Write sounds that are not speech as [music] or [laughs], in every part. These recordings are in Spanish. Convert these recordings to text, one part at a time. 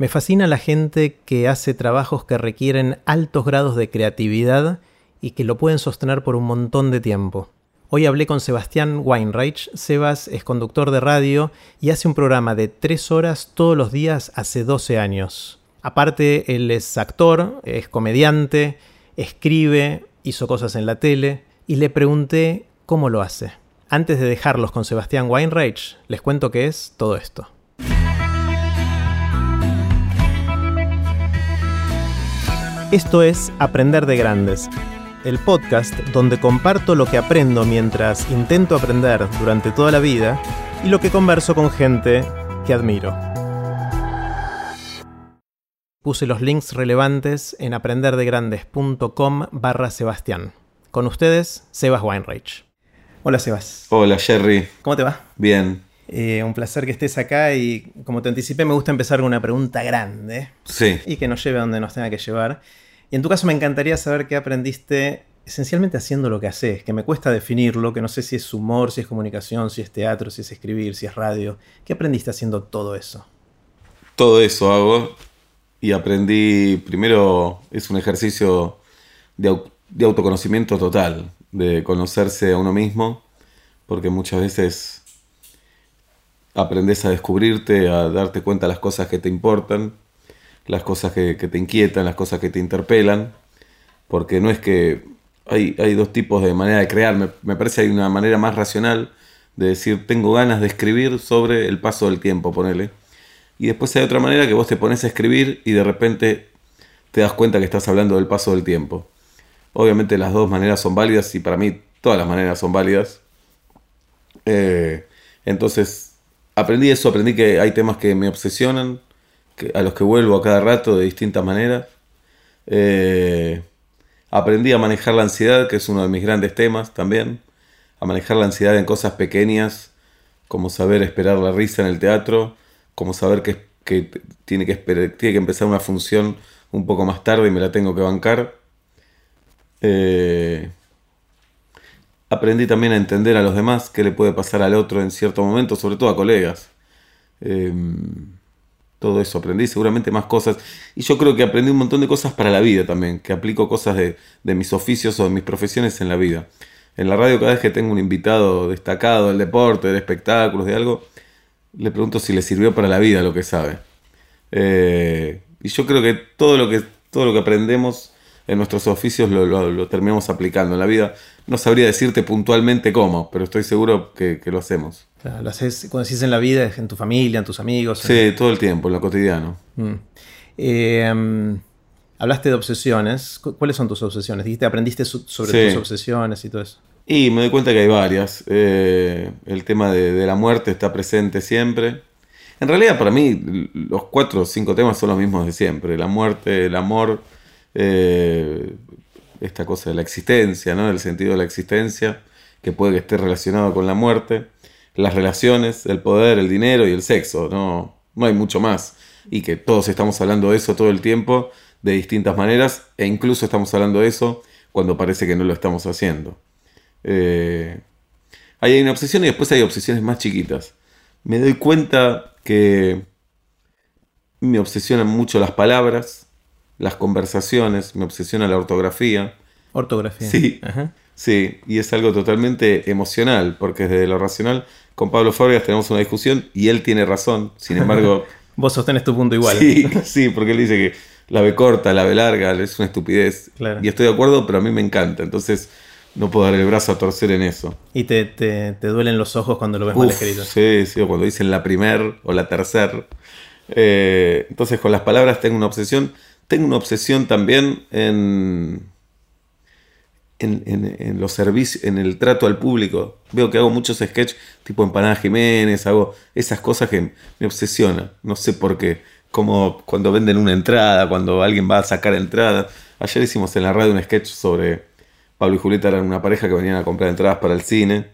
Me fascina la gente que hace trabajos que requieren altos grados de creatividad y que lo pueden sostener por un montón de tiempo. Hoy hablé con Sebastián Weinreich. Sebas es conductor de radio y hace un programa de tres horas todos los días hace 12 años. Aparte, él es actor, es comediante, escribe, hizo cosas en la tele y le pregunté cómo lo hace. Antes de dejarlos con Sebastián Weinreich, les cuento qué es todo esto. Esto es Aprender de Grandes, el podcast donde comparto lo que aprendo mientras intento aprender durante toda la vida y lo que converso con gente que admiro. Puse los links relevantes en aprenderdegrandes.com barra Sebastián. Con ustedes, Sebas Weinreich. Hola Sebas. Hola Jerry. ¿Cómo te va? Bien. Eh, un placer que estés acá y como te anticipé me gusta empezar con una pregunta grande. Sí. Y que nos lleve a donde nos tenga que llevar. Y en tu caso me encantaría saber qué aprendiste esencialmente haciendo lo que haces, que me cuesta definirlo, que no sé si es humor, si es comunicación, si es teatro, si es escribir, si es radio. ¿Qué aprendiste haciendo todo eso? Todo eso hago y aprendí, primero es un ejercicio de, de autoconocimiento total, de conocerse a uno mismo, porque muchas veces aprendes a descubrirte, a darte cuenta de las cosas que te importan las cosas que, te inquietan, las cosas que te interpelan, porque no es que hay, hay dos tipos de manera de crear, me, me, parece que hay una manera más racional de decir tengo ganas de escribir sobre el paso del tiempo, ponele. Y después hay otra manera que vos te pones a escribir y de repente te das cuenta que estás hablando del paso del tiempo. Obviamente las dos maneras son válidas y para mí todas las maneras son válidas. Eh, entonces aprendí eso, aprendí que hay temas que me obsesionan, a los que vuelvo a cada rato de distintas maneras. Eh, aprendí a manejar la ansiedad, que es uno de mis grandes temas también. A manejar la ansiedad en cosas pequeñas, como saber esperar la risa en el teatro, como saber que, tiene, que tiene que empezar una función un poco más tarde y me la tengo que bancar. Eh, aprendí también a entender a los demás, qué le puede pasar al otro en cierto momento, sobre todo a colegas. Eh, todo eso, aprendí seguramente más cosas. Y yo creo que aprendí un montón de cosas para la vida también, que aplico cosas de, mis oficios o de mis profesiones en la vida. En la radio cada vez que tengo un invitado destacado del deporte, de espectáculos, de algo, le pregunto si le sirvió para la vida lo que sabe. Eh, y yo creo que todo lo que, todo lo que aprendemos en nuestros oficios lo, terminamos aplicando en la vida. No sabría decirte puntualmente cómo, pero estoy seguro que, lo hacemos. lo haces, cuando decís en la vida, en tu familia, en tus amigos. Sí, todo el tiempo, en lo cotidiano. Mm. Eh, hablaste de obsesiones. ¿Cuáles son tus obsesiones? Dijiste, aprendiste sobre tus obsesiones y todo eso. Y me doy cuenta que hay varias. Eh, el tema de, de, la muerte está presente siempre. En realidad, para mí, los cuatro o cinco temas son los mismos de siempre. La muerte, el amor, eh, esta cosa de la existencia, ¿no? el sentido de la existencia, que puede que esté relacionado con la muerte, las relaciones, el poder, el dinero y el sexo, no, no hay mucho más. Y que todos estamos hablando de eso todo el tiempo, de distintas maneras, e incluso estamos hablando de eso cuando parece que no lo estamos haciendo. Eh, hay una obsesión y después hay obsesiones más chiquitas. Me doy cuenta que me obsesionan mucho las palabras, las conversaciones, me obsesiona la ortografía. Ortografía. Sí. Sí, y es algo totalmente emocional, porque desde lo racional, con Pablo Fábregas tenemos una discusión y él tiene razón, sin embargo... [laughs] Vos sostenés tu punto igual. Sí, sí, porque él dice que la B corta, la B larga, es una estupidez. Y estoy de acuerdo, pero a mí me encanta, entonces no puedo dar el brazo a torcer en eso. ¿Y te, te, duelen los ojos cuando lo ves mal escrito? Sí, sí, o cuando dicen la primer o la tercer. Eh, entonces con las palabras tengo una obsesión tengo una obsesión también en, en, los servicios, en el trato al público. Veo que hago muchos sketches tipo Empanada Jiménez, hago esas cosas que me obsesionan. No sé por qué. Como cuando venden una entrada, cuando alguien va a sacar entrada. Ayer hicimos en la radio un sketch sobre Pablo y Julieta eran una pareja que venían a comprar entradas para el cine.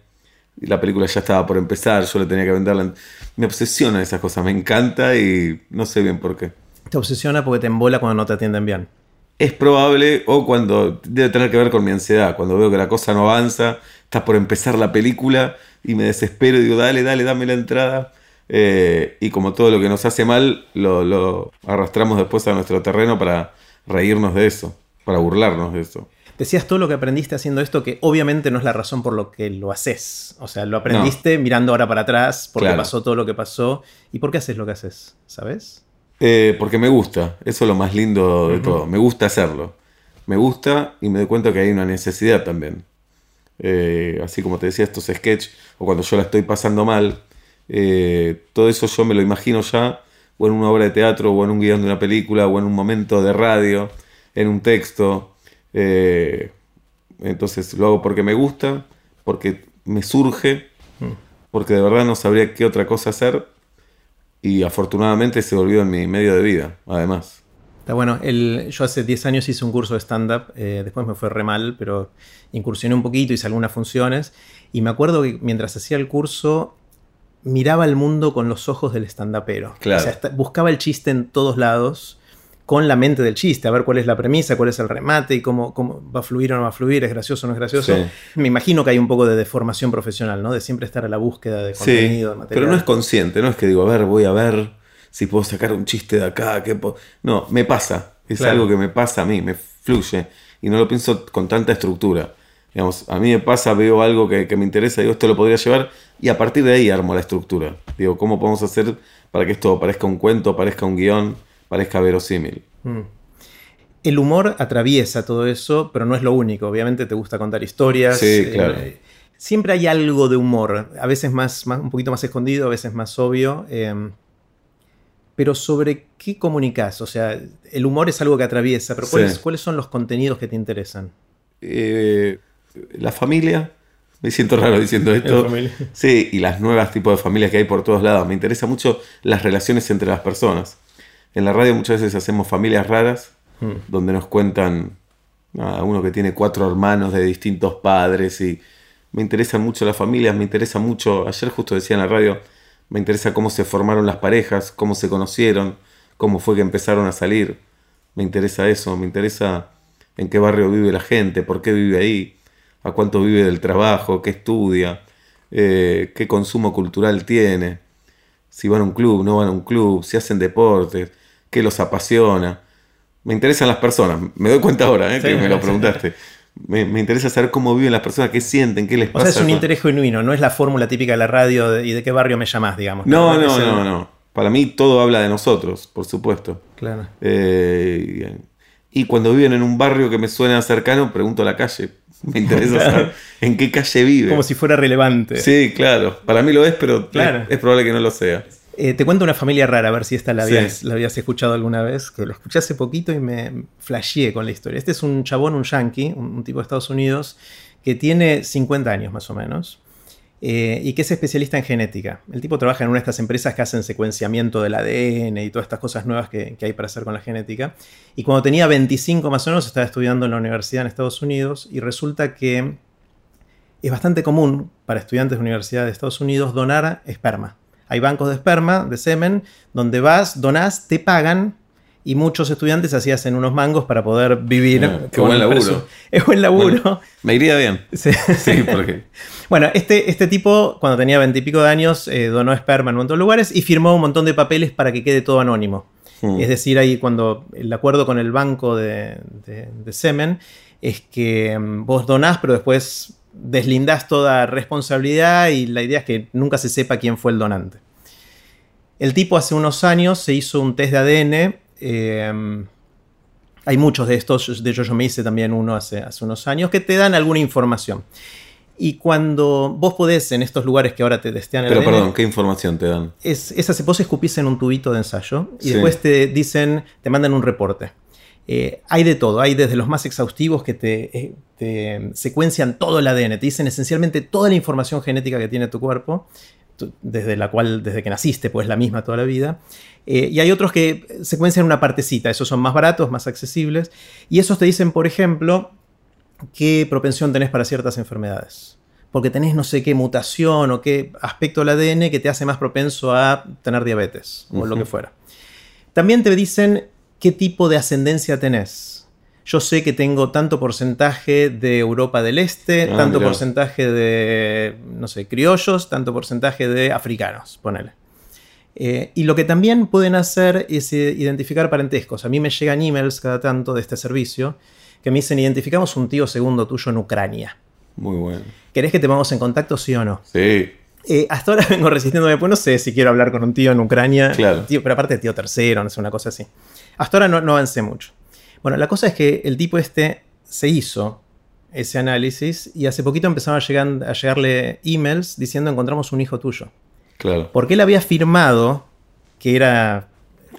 Y la película ya estaba por empezar, yo le tenía que venderla. Me obsesiona esas cosas, me encanta y no sé bien por qué. Te obsesiona porque te embola cuando no te atienden bien. Es probable, o cuando debe tener que ver con mi ansiedad, cuando veo que la cosa no avanza, está por empezar la película y me desespero y digo, dale, dale, dame la entrada. Eh, y como todo lo que nos hace mal, lo, lo arrastramos después a nuestro terreno para reírnos de eso, para burlarnos de eso. Decías todo lo que aprendiste haciendo esto, que obviamente no es la razón por lo que lo haces. O sea, lo aprendiste mirando ahora para atrás, porque pasó todo lo que pasó. ¿Y por qué haces lo que haces? ¿Sabes? Eh, porque me gusta. Eso es lo más lindo de todo. Me gusta hacerlo. Me gusta y me doy cuenta que hay una necesidad también. Eh, así como te decía, estos sketches, o cuando yo la estoy pasando mal, eh, todo eso yo me lo imagino ya, o en una obra de teatro, o en un guion de una película, o en un momento de radio, en un texto. Eh, entonces lo hago porque me gusta, porque me surge, mm. porque de verdad no sabría qué otra cosa hacer y afortunadamente se volvió en mi medio de vida, además. Está bueno, el, yo hace 10 años hice un curso de stand-up, eh, después me fue re mal, pero incursioné un poquito, hice algunas funciones y me acuerdo que mientras hacía el curso miraba el mundo con los ojos del stand-upero. Claro. O sea, buscaba el chiste en todos lados con la mente del chiste, a ver cuál es la premisa, cuál es el remate y cómo, cómo va a fluir o no va a fluir, es gracioso o no es gracioso. Me imagino que hay un poco de deformación profesional, ¿no? De siempre estar a la búsqueda de contenido, de material. Pero no es consciente, no es que digo, a ver, voy a ver si puedo sacar un chiste de acá, que no, me pasa, es algo que me pasa a mí, me fluye y no lo pienso con tanta estructura. Digamos, a mí me pasa, veo algo que, que me interesa, digo, esto lo podría llevar y a partir de ahí armo la estructura. Digo, ¿cómo podemos hacer para que esto parezca un cuento, parezca un guion? Parezca verosímil. Mm. El humor atraviesa todo eso, pero no es lo único. Obviamente te gusta contar historias. Sí, eh, claro. siempre hay algo de humor, a veces más, un poquito más escondido, a veces más obvio. Em, pero sobre qué comunicas, o sea, el humor es algo que atraviesa, pero ¿cuáles, son los contenidos que te interesan? Eh, la familia, me siento raro diciendo esto. Sí, y las nuevas tipos de familias que hay por todos lados. Me interesa mucho las relaciones entre las personas. En la radio muchas veces hacemos familias raras, hmm. donde nos cuentan a uno que tiene cuatro hermanos de distintos padres y me interesan mucho las familias, me interesa mucho, ayer justo decía en la radio, me interesa cómo se formaron las parejas, cómo se conocieron, cómo fue que empezaron a salir, me interesa eso, me interesa en qué barrio vive la gente, por qué vive ahí, a cuánto vive del trabajo, qué estudia, eh, qué consumo cultural tiene, si van a un club, no van a un club, si hacen deportes, qué los apasiona. Me interesan las personas, me doy cuenta ahora ¿eh? que me lo preguntaste. Me, interesa saber cómo viven las personas, qué sienten, qué les pasa. O sea, es un interés genuino, no es la fórmula típica de la radio y de qué barrio me llamás, digamos. No, no, no, no, Para mí todo habla de nosotros, por supuesto. Claro. Eh, y cuando viven en un barrio que me suena cercano, pregunto a la calle. [laughs] Me interesa saber en qué calle vive. Como si fuera relevante. Sí, claro. Para mí lo es, pero es probable que no lo sea. Eh, te cuento una familia rara, a ver si esta la habías, la habías escuchado alguna vez, que la escuché hace poquito y me flasheé con la historia. Este es un chabón, un yankee, un, tipo de Estados Unidos, que tiene 50 años más o menos, eh, y que es especialista en genética. El tipo trabaja en una de estas empresas que hacen secuenciamiento del ADN y todas estas cosas nuevas que, que hay para hacer con la genética. Y cuando tenía 25 más o menos, estaba estudiando en la universidad en Estados Unidos, y resulta que es bastante común para estudiantes de universidad de Estados Unidos donar esperma hay bancos de esperma, de semen, donde vas, donás, te pagan y muchos estudiantes así hacen unos mangos para poder vivir. Ah, qué buen laburo. [laughs] Es buen laburo. me iría bien. Sí, sí porque. [laughs] bueno, este, este tipo, cuando tenía veintipico de años, eh, donó esperma en un montón de lugares y firmó un montón de papeles para que quede todo anónimo. Hmm. Es decir, ahí cuando el acuerdo con el banco de, de semen es que mm, vos donás, pero después deslindas toda responsabilidad y la idea es que nunca se sepa quién fue el donante. El tipo hace unos años se hizo un test de ADN. Em, hay muchos de estos, de hecho yo me hice también uno hace, hace unos años, que te dan alguna información. Y cuando vos podés en estos lugares que ahora te testean el Pero perdón, ¿qué información te dan? Es, esas vos escupís en un tubito de ensayo y después te dicen, te mandan un reporte. Eh, hay de todo, hay desde los más exhaustivos que eh, te, secuencian todo el ADN, te dicen esencialmente toda la información genética que tiene tu cuerpo, desde la cual, desde que naciste, pues la misma toda la vida. Eh, y hay otros que secuencian una partecita, esos son más baratos, más accesibles, y esos te dicen, por ejemplo, qué propensión tenés para ciertas enfermedades. Porque tenés no sé qué mutación o qué aspecto del ADN que te hace más propenso a tener diabetes o lo que fuera. También te dicen qué tipo de ascendencia tenés. Yo sé que tengo tanto porcentaje de Europa del Este, ah, tanto porcentaje de, no sé, criollos, tanto porcentaje de africanos, ponele. Eh, y lo que también pueden hacer es eh, identificar parentescos. A mí me llegan emails cada tanto de este servicio que me dicen, identificamos un tío segundo tuyo en Ucrania. Muy bueno. ¿Querés que te pongamos en contacto, sí o no? Sí. Eh, hasta ahora [laughs] vengo resistiéndome, pues no sé si quiero hablar con un tío en Ucrania. Claro. Tío, pero aparte tío tercero, no sé, una cosa así. Hasta ahora no, no avancé mucho. Bueno, la cosa es que el tipo este se hizo ese análisis y hace poquito empezaron a, llegar, a llegarle emails diciendo encontramos un hijo tuyo. Claro. Porque él había firmado que era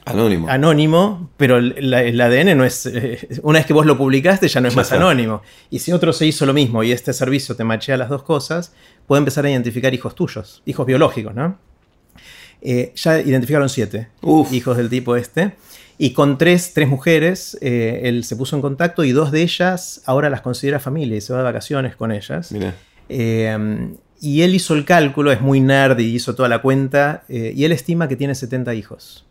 Anónimo. anónimo, pero el, la- el ADN no es. eh, una vez que vos lo publicaste, ya no es Ya más está. anónimo. Y si otro se hizo lo mismo y este servicio te machea las dos cosas, puede empezar a identificar hijos tuyos, hijos biológicos, ¿no? Eh, ya identificaron siete Uf. hijos del tipo este. Y con tres, tres mujeres, eh, él se puso en contacto y dos de ellas ahora las considera familia y se va de vacaciones con ellas. Mira. Eh, y él hizo el cálculo, es muy nerd y hizo toda la cuenta, eh, y él estima que tiene 70 hijos.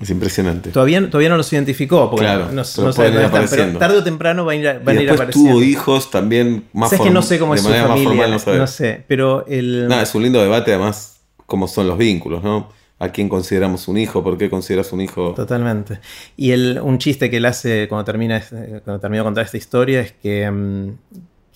Es impresionante. Todavía, todavía no los identificó, porque Claro, no, no sabe dónde están, pero tarde o temprano van a ir, a- van y a ir apareciendo. tuvo hijos también más Sabes que form- no sé cómo de es su manera más familia, formal, no, no sé, pero el... Nada, es un lindo debate además cómo son los vínculos, ¿no? ¿A quién consideramos un hijo? ¿Por qué consideras un hijo? Totalmente. Y el, un chiste que él hace cuando termina este- cuando terminó de contar esta historia es que, mm,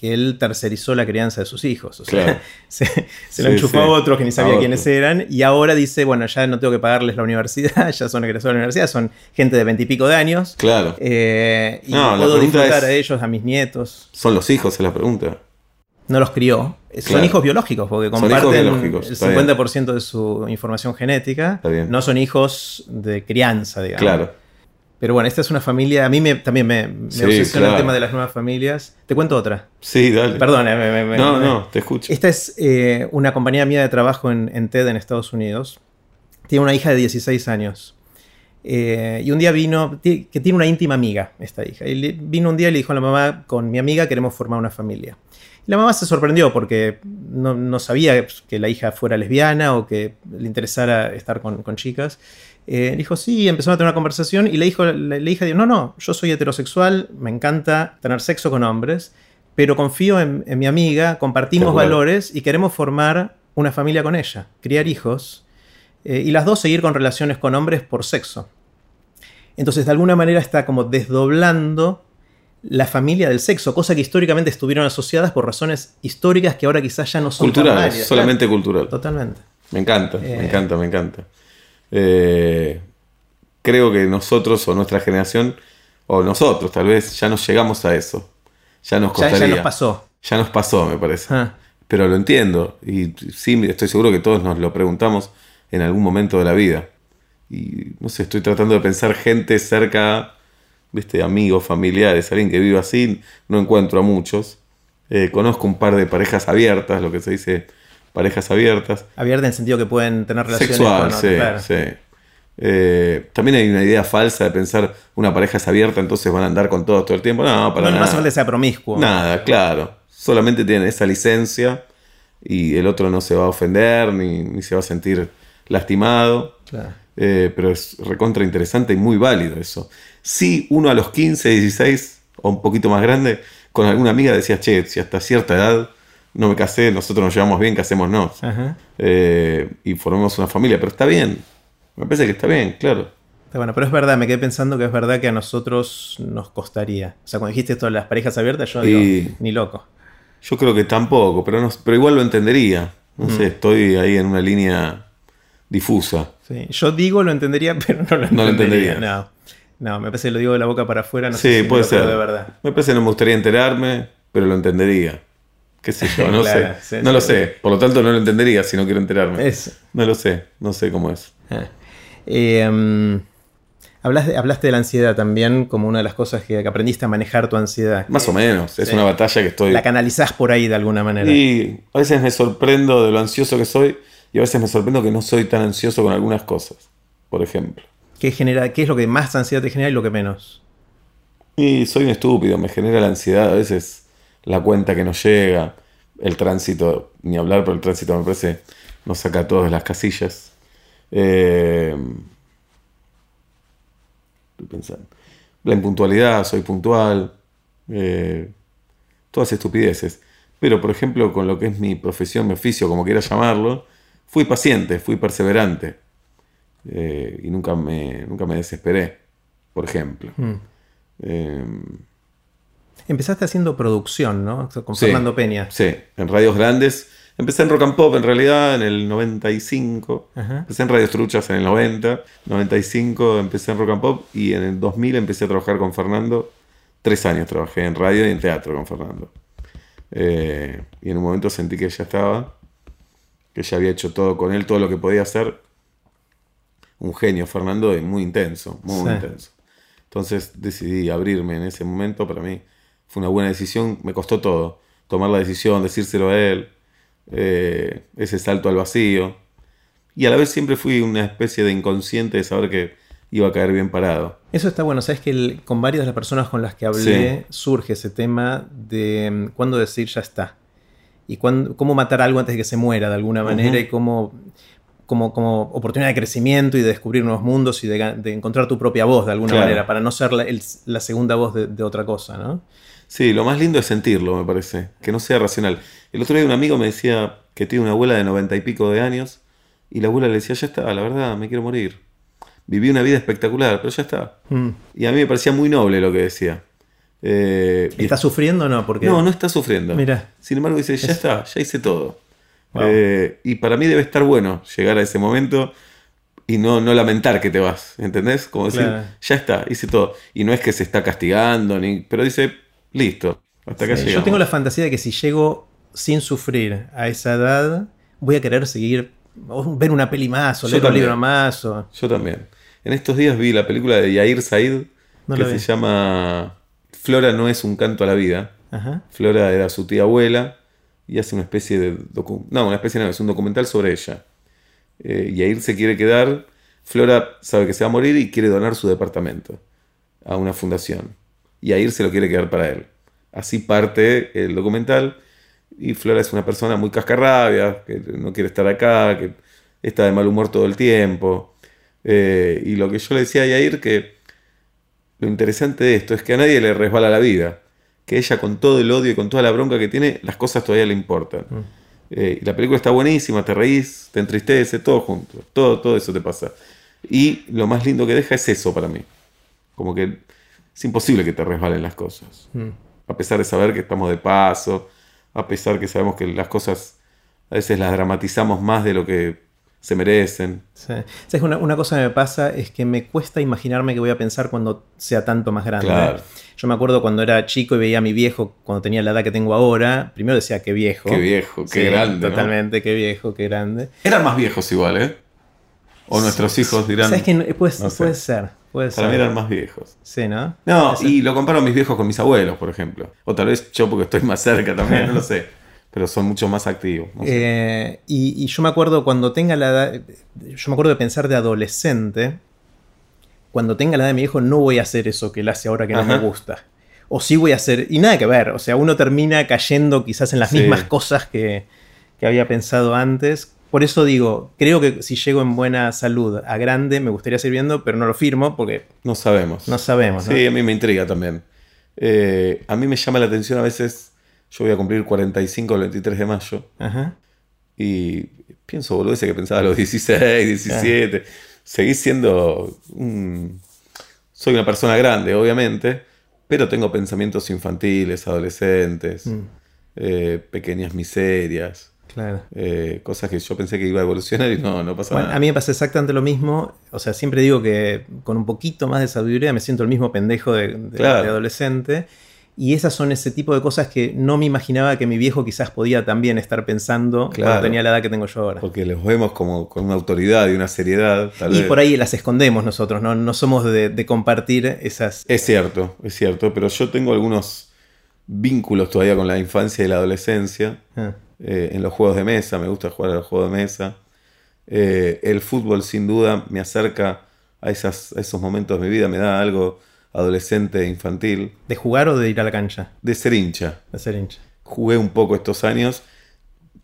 que él tercerizó la crianza de sus hijos. O sea, Claro. [laughs] se, se lo enchufó sí. a otros que ni sabía quiénes eran. Y ahora dice, bueno, ya no tengo que pagarles la universidad, [laughs] ya son egresados de la universidad, son gente de veintipico de años. Claro. Eh, y No, puedo disfrutar es- a ellos, a mis nietos. Son los hijos, es la pregunta. No los crió. Son Claro. hijos biológicos, porque comparten biológicos, el está bien. 50% de su información genética. No son hijos de crianza, digamos. Claro. Pero bueno, esta es una familia. A mí me, también me, me Sí, obsesiona el tema de las nuevas familias. Te cuento otra. Sí, dale. Perdón, eh, me- No, no, te escucho. Esta es eh, una compañía mía de trabajo en, en TED en Estados Unidos. Tiene una hija de 16 años. Eh, y un día vino, que tiene una íntima amiga, esta hija. Y le- vino un día y le dijo a la mamá, con mi amiga queremos formar una familia. La mamá se sorprendió porque no, no sabía que la hija fuera lesbiana o que le interesara estar con, con chicas. Eh, dijo, sí, empezaron a tener una conversación y le dijo, la, la hija dijo, no, no, yo soy heterosexual, me encanta tener sexo con hombres, pero confío en, en mi amiga, compartimos bueno. valores y queremos formar una familia con ella, criar hijos eh, y las dos seguir con relaciones con hombres por sexo. Entonces, de alguna manera está como desdoblando la familia del sexo, cosa que históricamente estuvieron asociadas por razones históricas que ahora quizás ya no son tan Cultural, válidas. solamente cultural. Claro, totalmente. Me encanta, Eh. me encanta, me encanta. Eh, creo que nosotros o nuestra generación, o nosotros tal vez, ya nos llegamos a eso. Ya nos Ya, ya costaría. nos pasó. Ya nos pasó, me parece. Ah, Pero lo entiendo. Y sí, estoy seguro que todos nos lo preguntamos en algún momento de la vida. Y no sé, estoy tratando de pensar gente cerca, viste, amigos, familiares, alguien que vive así. No encuentro a muchos. Eh, conozco un par de parejas abiertas, lo que se dice parejas abiertas. abierta en el sentido que pueden tener relaciones Sexual, con sí, claro. sí. Eh, también hay una idea falsa de pensar una pareja es abierta, entonces van a andar con todos todo el tiempo. No, para No, no nada. hace falta que sea promiscuo. Nada, claro. Solamente tienen esa licencia y el otro no se va a ofender ni, ni se va a sentir lastimado. Claro. Eh, pero es recontra interesante y muy válido eso. Si uno a los 15, 16 o un poquito más grande, con alguna amiga decía, che, si hasta cierta edad no me casé, nosotros nos llevamos bien, casémonos. Eh, y formemos una familia, pero está bien. Me parece que está bien, claro. Está bueno, pero es verdad, me quedé pensando que es verdad que a nosotros nos costaría. O sea, cuando dijiste esto de las parejas abiertas, yo digo, Y- ni loco. Yo creo que tampoco, pero, no, pero igual lo entendería. No Mm. sé, estoy ahí en una línea difusa. Sí, Yo digo lo entendería, [laughs] pero no lo No lo entendería. entendería. No, no, me parece que lo digo de la boca para afuera, no sí, sé si puede ser. de verdad. Me parece que no me gustaría enterarme, pero lo entendería. ¿Qué sé yo? No [laughs] Claro, sé. sí, no sí. lo sé. Por lo tanto, no lo entendería si no quiero enterarme. Es- No lo sé. No sé cómo es. Ah. Eh, de- hablaste de la ansiedad también como una de las cosas que, que aprendiste a manejar tu ansiedad. Más o menos. Es una batalla que estoy. La canalizás por ahí de alguna manera. Y a veces me sorprendo de lo ansioso que soy y a veces me sorprendo que no soy tan ansioso con algunas cosas. Por ejemplo. ¿Qué, genera, ¿Qué es lo que más ansiedad te genera y lo que menos? Y soy un estúpido, me genera la ansiedad a veces la cuenta que no llega, el tránsito, ni hablar, pero el tránsito me parece nos saca a todos de las casillas. Eh, estoy pensando. La impuntualidad, soy puntual, eh, todas estupideces. Pero, por ejemplo, con lo que es mi profesión, mi oficio, como quieras llamarlo, fui paciente, fui perseverante eh, y nunca me, nunca me desesperé, por ejemplo. Mm. Eh, Empezaste haciendo producción, ¿no? Con Sí. Fernando Peña. sí, en radios grandes. Empecé en rock and pop en realidad en el 95. Ajá. Empecé en radios truchas en el 90. 95 empecé en rock and pop y en el 2000 empecé a trabajar con Fernando. Tres años trabajé en radio y en teatro con Fernando. Eh, y en un momento sentí que ya estaba, que ya había hecho todo con él, todo lo que podía hacer. Un genio, Fernando, y muy intenso, muy Sí. intenso. Entonces decidí abrirme en ese momento. Para mí fue una buena decisión. Me costó todo. Tomar la decisión, decírselo a él. eh, ese salto al vacío. Y a la vez siempre fui una especie de inconsciente de saber que iba a caer bien parado. Eso está bueno. Sabes que el- con varias de las personas con las que hablé surge ese tema de mm, cuándo decir ya está. Y cuándo- cómo matar algo antes de que se muera de alguna manera y cómo, como, como oportunidad de crecimiento y de descubrir nuevos mundos y de, encontrar tu propia voz de alguna Claro. manera para no ser la, el- la segunda voz de, de otra cosa, ¿no? Sí, lo más lindo es sentirlo, me parece. Que no sea racional. El otro día un amigo me decía que tiene una abuela de noventa y pico de años y la abuela le decía, ya está, la verdad, me quiero morir. Viví una vida espectacular, pero ya está. Mm. Y a mí me parecía muy noble lo que decía. Eh, y- ¿Estás sufriendo o no? Porque no, no está sufriendo. Mira. Sin embargo, dice, ya Es- está, ya hice todo. Wow. Eh, y para mí debe estar bueno llegar a ese momento y no, no lamentar que te vas, ¿entendés? Como decir, Claro. ya está, hice todo. Y no es que se está castigando, ni, pero dice, listo, hasta acá Sí, llegamos. yo tengo la fantasía de que si llego sin sufrir a esa edad, voy a querer seguir, ver una peli más, o leer un libro más. O... Yo también. En estos días vi la película de Yair Said No que se llama Flora no es un canto a la vida. Ajá. Flora era su tía abuela y hace una especie de no, una especie no, es un documental sobre ella. Eh, Yair se quiere quedar, Flora sabe que se va a morir y quiere donar su departamento a una fundación. Y Yair se lo quiere quedar para él. Así parte el documental y Flora es una persona muy cascarrabia, que no quiere estar acá, que está de mal humor todo el tiempo. Eh, y lo que yo le decía a Yair que lo interesante de esto es que a nadie le resbala la vida. Que ella con todo el odio y con toda la bronca que tiene, las cosas todavía le importan. Eh, y la película está buenísima, te reís, te entristece, todo junto. Todo, todo eso te pasa. Y lo más lindo que deja es eso para mí. Como que es imposible que te resbalen las cosas. Mm. A pesar de saber que estamos de paso, a pesar que sabemos que las cosas a veces las dramatizamos más de lo que se merecen. Sí. ¿Sabes? Una, una cosa que me pasa es que me cuesta imaginarme que voy a pensar cuando sea tanto más grande. Claro. Yo me acuerdo cuando era chico y veía a mi viejo cuando tenía la edad que tengo ahora. Primero decía qué viejo. Qué viejo, qué Sí, grande. ¿no? Totalmente, qué viejo, qué grande. Eran más viejos igual, ¿eh? O nuestros hijos dirán. ¿Sabes que no- puede, no sé. puede ser? Puede Para ser. mí eran más viejos. Sí, ¿no? No, y lo comparo a mis viejos con mis abuelos, por ejemplo. O tal vez yo porque estoy más cerca también, no lo sé. Pero son mucho más activos. no sé. Eh, y, y yo me acuerdo cuando tenga la edad, yo me acuerdo de pensar de adolescente, cuando tenga la edad de mi hijo no voy a hacer eso que él hace ahora que no me gusta. O sí voy a hacer, y nada que ver, o sea, uno termina cayendo quizás en las Sí. mismas cosas que, que había pensado antes. Por eso digo, creo que si llego en buena salud a grande me gustaría seguir viendo, pero no lo firmo porque no sabemos. no sabemos. ¿no? Sí, a mí me intriga también. Eh, a mí me llama la atención a veces. Yo voy a cumplir 45 el 23 de mayo. Ajá. Y pienso, boludo, ese que pensaba a los 16, 17. Seguís siendo un... Soy una persona grande, obviamente, pero tengo pensamientos infantiles, adolescentes, Mm, eh, pequeñas miserias, claro. eh, cosas que yo pensé que iba a evolucionar y no, no pasa Bueno, nada. a mí me pasa exactamente lo mismo. O sea, siempre digo que con un poquito más de sabiduría me siento el mismo pendejo de, de- Claro. de adolescente. Y esas son ese tipo de cosas que no me imaginaba que mi viejo quizás podía también estar pensando Claro. cuando tenía la edad que tengo yo ahora. Porque los vemos como con una autoridad y una seriedad. Tal Y vez. por ahí las escondemos nosotros, ¿no? No somos de, de compartir esas... Es cierto, es cierto, pero yo tengo algunos vínculos todavía con la infancia y la adolescencia. Ah, eh, en los juegos de mesa, me gusta jugar a los juegos de mesa. Eh, el fútbol sin duda me acerca a, esas, a esos momentos de mi vida, me da algo adolescente e infantil, ¿De jugar o de ir a la cancha? de ser hincha. De ser hincha. Jugué un poco estos años,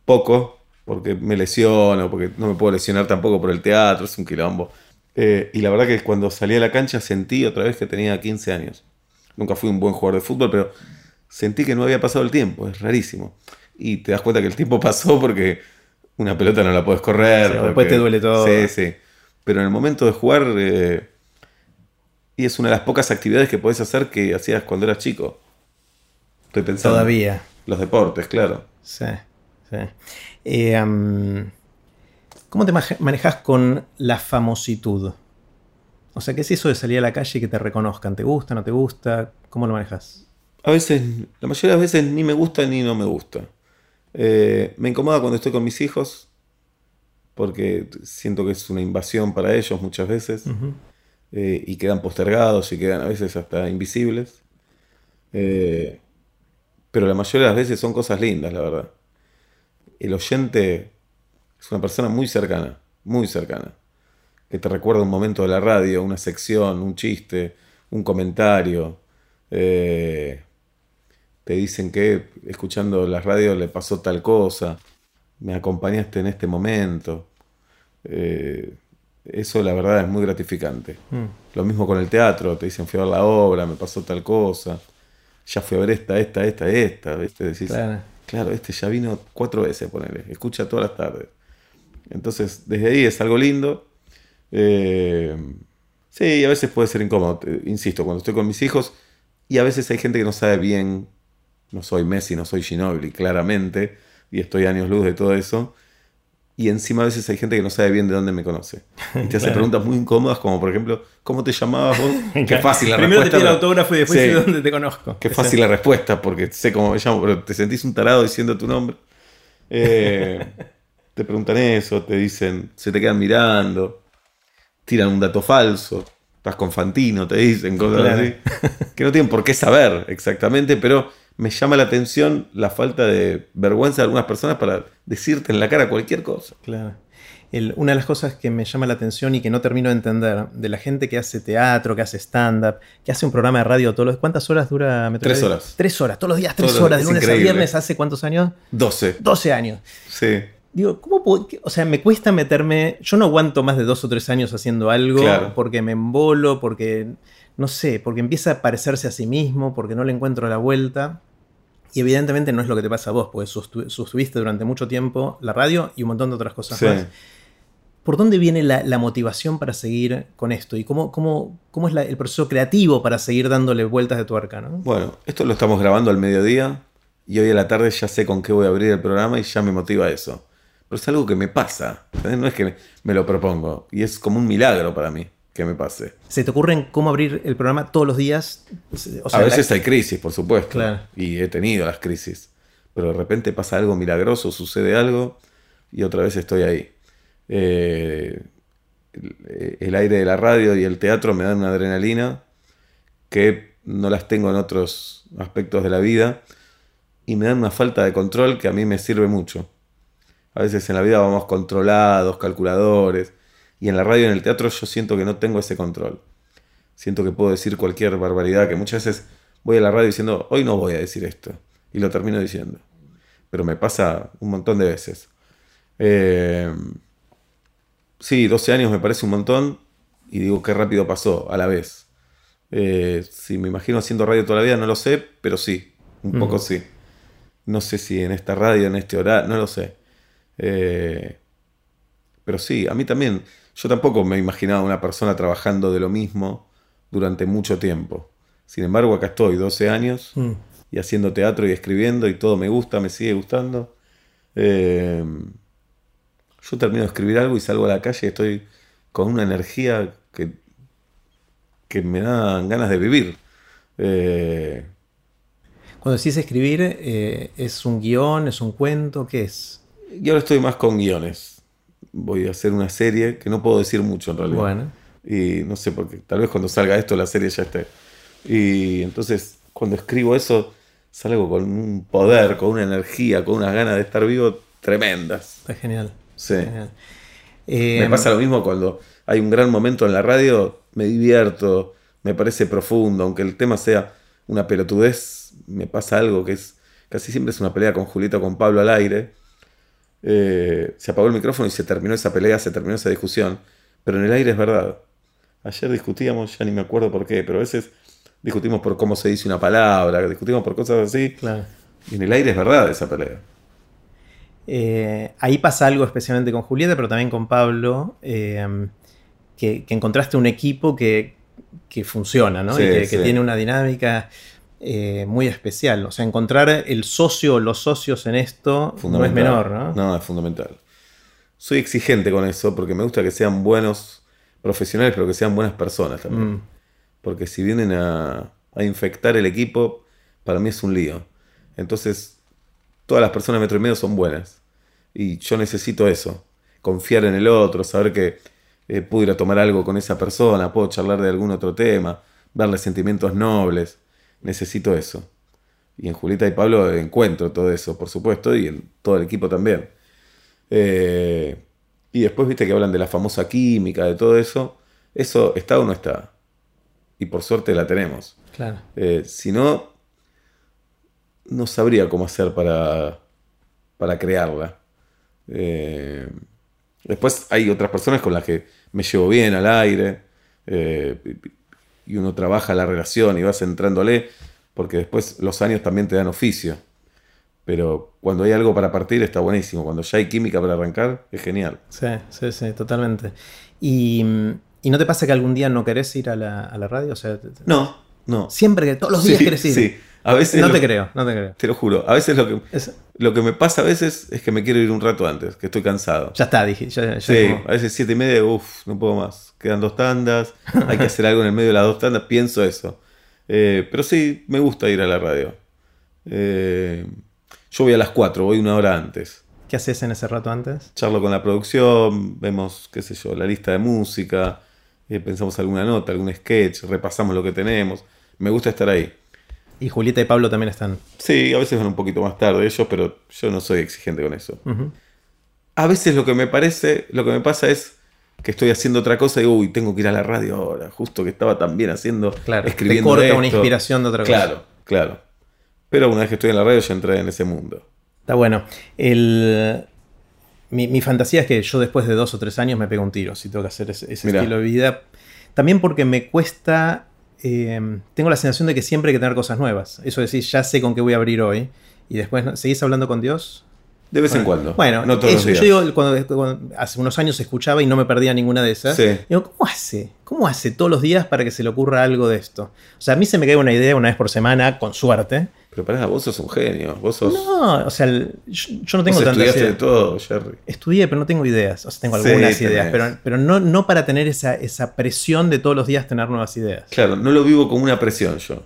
poco, porque me lesiono, porque no me puedo lesionar tampoco por el teatro, es un quilombo. Eh, y la verdad que cuando salí a la cancha sentí otra vez que tenía 15 años. Nunca fui un buen jugador de fútbol, pero sentí que no había pasado el tiempo, es rarísimo. Y te das cuenta que el tiempo [laughs] pasó porque una pelota no la puedes correr. Sí, después te duele todo. Sí, sí. Pero en el momento de jugar, eh, y es una de las pocas actividades que podés hacer que hacías cuando eras chico. Estoy pensando. Todavía. Los deportes, claro. Sí, sí. Eh, ¿Cómo te manejas con la famositud? O sea, ¿qué es eso de salir a la calle y que te reconozcan? ¿Te gusta, no te gusta? ¿Cómo lo manejas? A veces, la mayoría de las veces ni me gusta ni no me gusta. Eh, me incomoda cuando estoy con mis hijos, porque siento que es una invasión para ellos muchas veces, eh, y quedan postergados y quedan a veces hasta invisibles. Eh, pero la mayoría de las veces son cosas lindas, la verdad. El oyente es una persona muy cercana, muy cercana, que te recuerda un momento de la radio, una sección, un chiste, un comentario. eh, te dicen que escuchando la radio le pasó tal cosa, me acompañaste en este momento. Eso la verdad es muy gratificante. Mm. Lo mismo con el teatro, te dicen fui a ver la obra, me pasó tal cosa, ya fui a ver esta, esta, esta, esta, ¿viste? Decís, Claro. claro, este ya vino cuatro veces, ponele, escucha todas las tardes. Entonces, desde ahí es algo lindo. Eh, sí, a veces puede ser incómodo, insisto, cuando estoy con mis hijos, y a veces hay gente que no sabe bien, no soy Messi, no soy Ginobili, claramente, y estoy años luz de todo eso. Y encima a veces hay gente que no sabe bien de dónde me conoce. [laughs] Y te hace preguntas muy incómodas, como por ejemplo, ¿cómo te llamabas vos? [laughs] Qué fácil la Primero te respuesta. pide el autógrafo y después sé dónde te conozco. Qué fácil la respuesta, porque sé cómo me llamo, pero te sentís un tarado diciendo tu nombre. Eh, [laughs] te preguntan eso, te dicen, se te quedan mirando, tiran un dato falso, estás con Fantino, te dicen cosas Claro. así, que no tienen por qué saber exactamente, pero me llama la atención la falta de vergüenza de algunas personas para decirte en la cara cualquier cosa. Claro. El- una de las cosas que me llama la atención y que no termino de entender de la gente que hace teatro, que hace stand-up, que hace un programa de radio todos los... ¿Cuántas horas dura Metro Tres horas. Tres horas, todos los días, tres Todos horas, de es lunes a increíble. viernes, ¿hace cuántos años? 12. 12 años. Sí, Digo, ¿cómo puedo- O sea, me cuesta meterme. Yo no aguanto más de dos o tres años haciendo algo Claro. porque me embolo, porque. No sé, porque empieza a parecerse a sí mismo, porque no le encuentro la vuelta. Y evidentemente no es lo que te pasa a vos, porque sostu- sostuviste durante mucho tiempo la radio y un montón de otras cosas sí. más. ¿Por dónde viene la, la motivación para seguir con esto? ¿Y cómo, cómo, cómo es la- el proceso creativo para seguir dándole vueltas de tuerca? ¿no? Bueno, esto lo estamos grabando al mediodía y hoy a la tarde ya sé con qué voy a abrir el programa y ya me motiva eso. Pero es algo que me pasa, no es que me, me lo propongo y es como un milagro para mí que me pase. ¿Se te ocurren cómo abrir el programa todos los días? O sea, a la- veces hay crisis, por supuesto, Claro. y he tenido las crisis, pero de repente pasa algo milagroso, sucede algo y otra vez estoy ahí. Eh, el aire de la radio y el teatro me dan una adrenalina que no las tengo en otros aspectos de la vida y me dan una falta de control que a mí me sirve mucho. A veces en la vida vamos controlados, calculadores, y en la radio y en el teatro yo siento que no tengo ese control. Siento que puedo decir cualquier barbaridad, que muchas veces voy a la radio diciendo, hoy no voy a decir esto, y lo termino diciendo. Pero me pasa un montón de veces. Eh, sí, 12 años me parece un montón, y digo qué rápido pasó a la vez. Eh, si me imagino haciendo radio toda la vida, no lo sé, pero sí, un poco sí. No sé si en esta radio, en este horario, no lo sé. Eh, pero sí, a mí también. Yo tampoco me imaginaba una persona trabajando de lo mismo durante mucho tiempo. Sin embargo, acá estoy, 12 años, Mm. y haciendo teatro y escribiendo, y todo me gusta, me sigue gustando. Eh, yo termino de escribir algo y salgo a la calle y estoy con una energía que, que me dan ganas de vivir. Eh, Cuando decís escribir, eh, ¿es un guion, es un cuento? ¿Qué es? y ahora estoy más con guiones. Voy a hacer una serie que no puedo decir mucho en realidad. Bueno, Y no sé, porque tal vez cuando salga esto la serie ya esté. Y entonces cuando escribo eso, salgo con un poder, con una energía, con unas ganas de estar vivo tremendas. está genial. Sí. Genial. Eh, Me pasa lo mismo cuando hay un gran momento en la radio, me divierto, me parece profundo, aunque el tema sea una pelotudez, me pasa algo que es, casi siempre es una pelea con Julieta o con Pablo al aire. Eh, se apagó el micrófono y se terminó esa pelea, se terminó esa discusión, pero en el aire es verdad. Ayer discutíamos, ya ni me acuerdo por qué, pero a veces discutimos por cómo se dice una palabra, discutimos por cosas así, Claro. y en el aire es verdad esa pelea. Eh, ahí pasa algo especialmente con Julieta, pero también con Pablo, eh, que, que encontraste un equipo que, que funciona, ¿no? Sí, y que, tiene una dinámica eh, muy especial. O sea, encontrar el socio o los socios en esto no es menor, ¿no? No, es fundamental. Soy exigente con eso porque me gusta que sean buenos profesionales, pero que sean buenas personas también. Mm, Porque si vienen a, a infectar el equipo, para mí es un lío. Entonces, todas las personas de metro y medio son buenas. Y yo necesito eso. Confiar en el otro, saber que eh, puedo ir a tomar algo con esa persona, puedo charlar de algún otro tema, darle sentimientos nobles. Necesito eso. Y en Julieta y Pablo encuentro todo eso, por supuesto, y en todo el equipo también. Eh, y después, viste que hablan de la famosa química, de todo eso. Eso está o no está. Y por suerte la tenemos. claro. Eh, si no, no sabría cómo hacer para, para crearla. Eh, después hay otras personas con las que me llevo bien al aire. eh, y uno trabaja la relación y vas entrándole, porque después los años también te dan oficio. Pero cuando hay algo para partir está buenísimo. Cuando ya hay química para arrancar, es genial. Sí, sí, sí, totalmente. Y, ¿y no te pasa que algún día no querés ir a la, a la radio? O sea, No, no. siempre que todos los días Sí, querés ir. sí. A veces No lo- te creo, no te creo. Te lo juro. A veces lo que, lo que me pasa a veces es que me quiero ir un rato antes, que estoy cansado. ya está, dije. Ya, ya Sí, como- a veces siete y media, uff, no puedo más. Quedan dos tandas, hay que hacer algo en el medio de las dos tandas, pienso eso. Eh, pero sí, me gusta ir a la radio. Eh, yo voy a las cuatro, voy una hora antes. ¿Qué haces en ese rato antes? Charlo con la producción, vemos, qué sé yo, la lista de música, eh, pensamos alguna nota, algún sketch, repasamos lo que tenemos. Me gusta estar ahí. Y Julieta y Pablo también están. Sí, a veces van un poquito más tarde ellos, pero yo no soy exigente con eso. A veces lo que me parece, lo que me pasa es que estoy haciendo otra cosa y digo, uy, tengo que ir a la radio ahora, justo que estaba también haciendo, Claro, escribiendo te corta esto. una inspiración de otra cosa. Claro, claro. Pero una vez que estoy en la radio ya entré en ese mundo. Está bueno. El, mi, mi fantasía es que yo después de dos o tres años me pego un tiro si tengo que hacer ese, estilo de vida. También porque me cuesta. Eh, tengo la sensación de que siempre hay que tener cosas nuevas. Eso es decir, ya sé con qué voy a abrir hoy. Y después, ¿no? ¿seguís hablando con Dios? De vez en cuando. Bueno, no todos eso, los días. yo digo, cuando, cuando hace unos años escuchaba y no me perdía ninguna de esas. Sí. Digo, ¿cómo hace? ¿Cómo hace todos los días para que se le ocurra algo de esto? O sea, a mí se me cae una idea una vez por semana, con suerte. Pero pará, vos sos un genio. Vos sos. No, o sea, el- yo, yo no tengo vos tantas estudiaste de ideas. todo, Jerry. Estudié, pero no tengo ideas. O sea, tengo algunas ideas, pero, pero no, no para tener esa, esa presión de todos los días tener nuevas ideas. Claro, no lo vivo como una presión yo.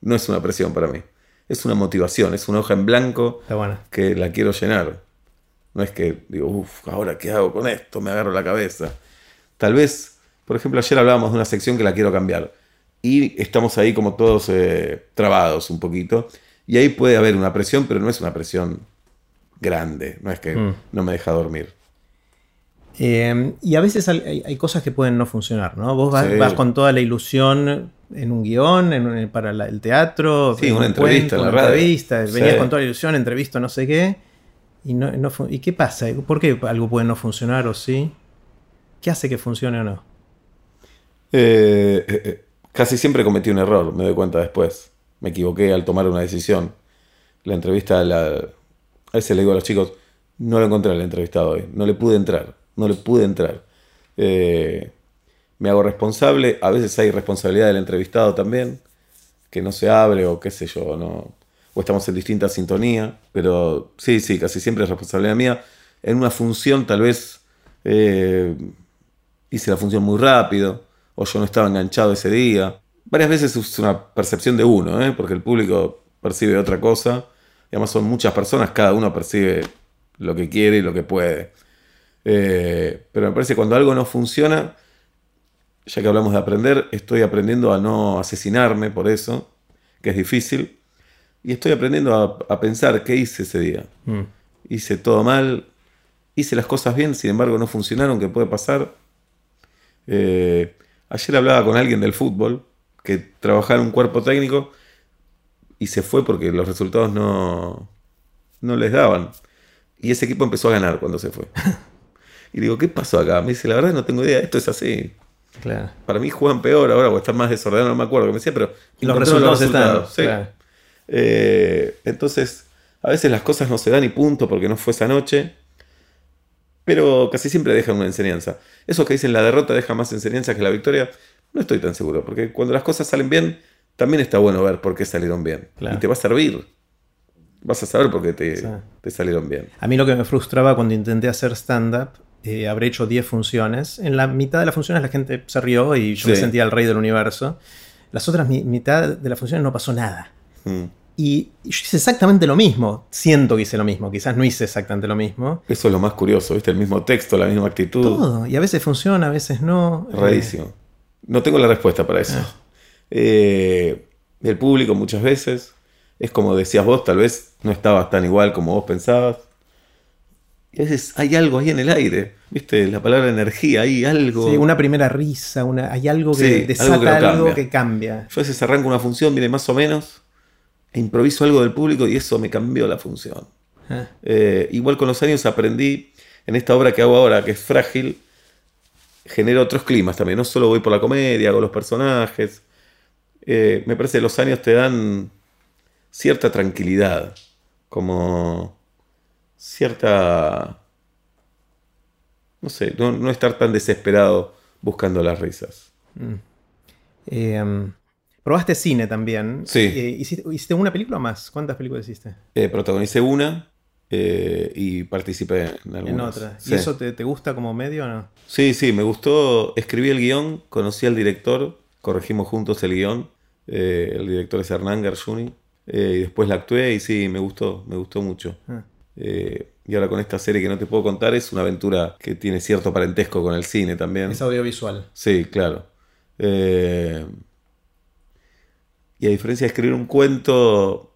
No es una presión para mí. Es una motivación, es una hoja en blanco que la quiero llenar. No es que digo, uff, ahora qué hago con esto, me agarro la cabeza. Tal vez, por ejemplo, ayer hablábamos de una sección que la quiero cambiar. Y estamos ahí como todos eh, trabados un poquito. Y ahí puede haber una presión, pero no es una presión grande. No es que Mm. no me deja dormir. Eh, y a veces hay, cosas que pueden no funcionar, ¿no? Vos vas, Sí. vas con toda la ilusión en un guion, en un- para la- el teatro, Sí, en una un entrevista en una la radio. entrevista, venías Sí. con toda la ilusión, entrevisto, no sé qué, y, no, ¿y qué pasa? ¿Por qué algo puede no funcionar o sí? ¿Qué hace que funcione o no? Eh, eh, eh, casi siempre cometí un error, me doy cuenta después. Me equivoqué al tomar una decisión. La entrevista, la, a veces le digo a los chicos, no lo encontré al entrevistado hoy, no le pude entrar, no le pude entrar. Eh, me hago responsable, a veces hay responsabilidad del entrevistado también, que no se abre o qué sé yo, no, o estamos en distinta sintonía, pero sí, sí, casi siempre es responsabilidad mía. En una función tal vez eh, hice la función muy rápido, o yo no estaba enganchado ese día. Varias veces es una percepción de uno, ¿eh? porque el público percibe otra cosa, y además son muchas personas, cada uno percibe lo que quiere y lo que puede. Eh, pero me parece que cuando algo no funciona, ya que hablamos de aprender, estoy aprendiendo a no asesinarme por eso, que es difícil, y estoy aprendiendo a, a pensar qué hice ese día. Mm. Hice todo mal, hice las cosas bien, sin embargo no funcionaron, ¿qué puede pasar? Eh, ayer hablaba con alguien del fútbol que trabajaba en un cuerpo técnico y se fue porque los resultados no, no les daban. Y ese equipo empezó a ganar cuando se fue. [laughs] Y digo, ¿qué pasó acá? Me dice, la verdad no tengo idea, esto es así. Claro. Para mí juegan peor ahora o están más desordenados, no me acuerdo. Que me decía, pero los resultados están. sí. claro. Eh, entonces, A veces las cosas no se dan y punto porque no fue esa noche, pero casi siempre dejan una enseñanza. Eso que dicen la derrota deja más enseñanza que la victoria, no estoy tan seguro, porque cuando las cosas salen bien, también está bueno ver por qué salieron bien. Claro. Y te va a servir. Vas a saber por qué te, Sí. te salieron bien. A mí lo que me frustraba cuando intenté hacer stand-up, eh, habré hecho 10 funciones. En la mitad de las funciones la gente se rió y yo me sentía el rey del universo. Las otras mi- mitad de las funciones no pasó nada. Mm. Y yo hice exactamente lo mismo. Siento que hice lo mismo. Quizás no hice exactamente lo mismo. Eso es lo más curioso, ¿viste? El mismo texto, la misma actitud. Todo. Y a veces funciona, a veces no. Rarísimo. No tengo la respuesta para eso. Ah. Eh, el público muchas veces es como decías vos, tal vez no estabas tan igual como vos pensabas. Y a veces hay algo ahí en el aire, ¿viste? La palabra energía, hay algo. Sí, una primera risa, una, hay algo que Sí, algo desata que algo cambia. que cambia. Yo a veces arranco una función, viene más o menos, e improviso algo del público y eso me cambió la función. Ah, Eh, igual con los años aprendí en esta obra que hago ahora, que es frágil, genero otros climas también. No solo voy por la comedia, hago los personajes. Eh, me parece que los años te dan cierta tranquilidad, como cierta... No sé, no, no estar tan desesperado buscando las risas. eh, um, Probaste cine también. Sí. Eh, ¿hiciste, hiciste una película o más? ¿Cuántas películas hiciste? Eh, protagonicé una eh, y participé en algunas. En otra. ¿Y Sí. eso te, te gusta como medio o no? Sí, sí, me gustó. Escribí el guion, conocí al director, corregimos juntos el guion. eh, el director es Hernán Garjuni. eh, y después la actué y sí, me gustó, me gustó mucho. Ah. Eh, y ahora con esta serie que no te puedo contar, es una aventura que tiene cierto parentesco con el cine también. Es audiovisual. Sí, claro. Eh, y a diferencia de escribir un cuento,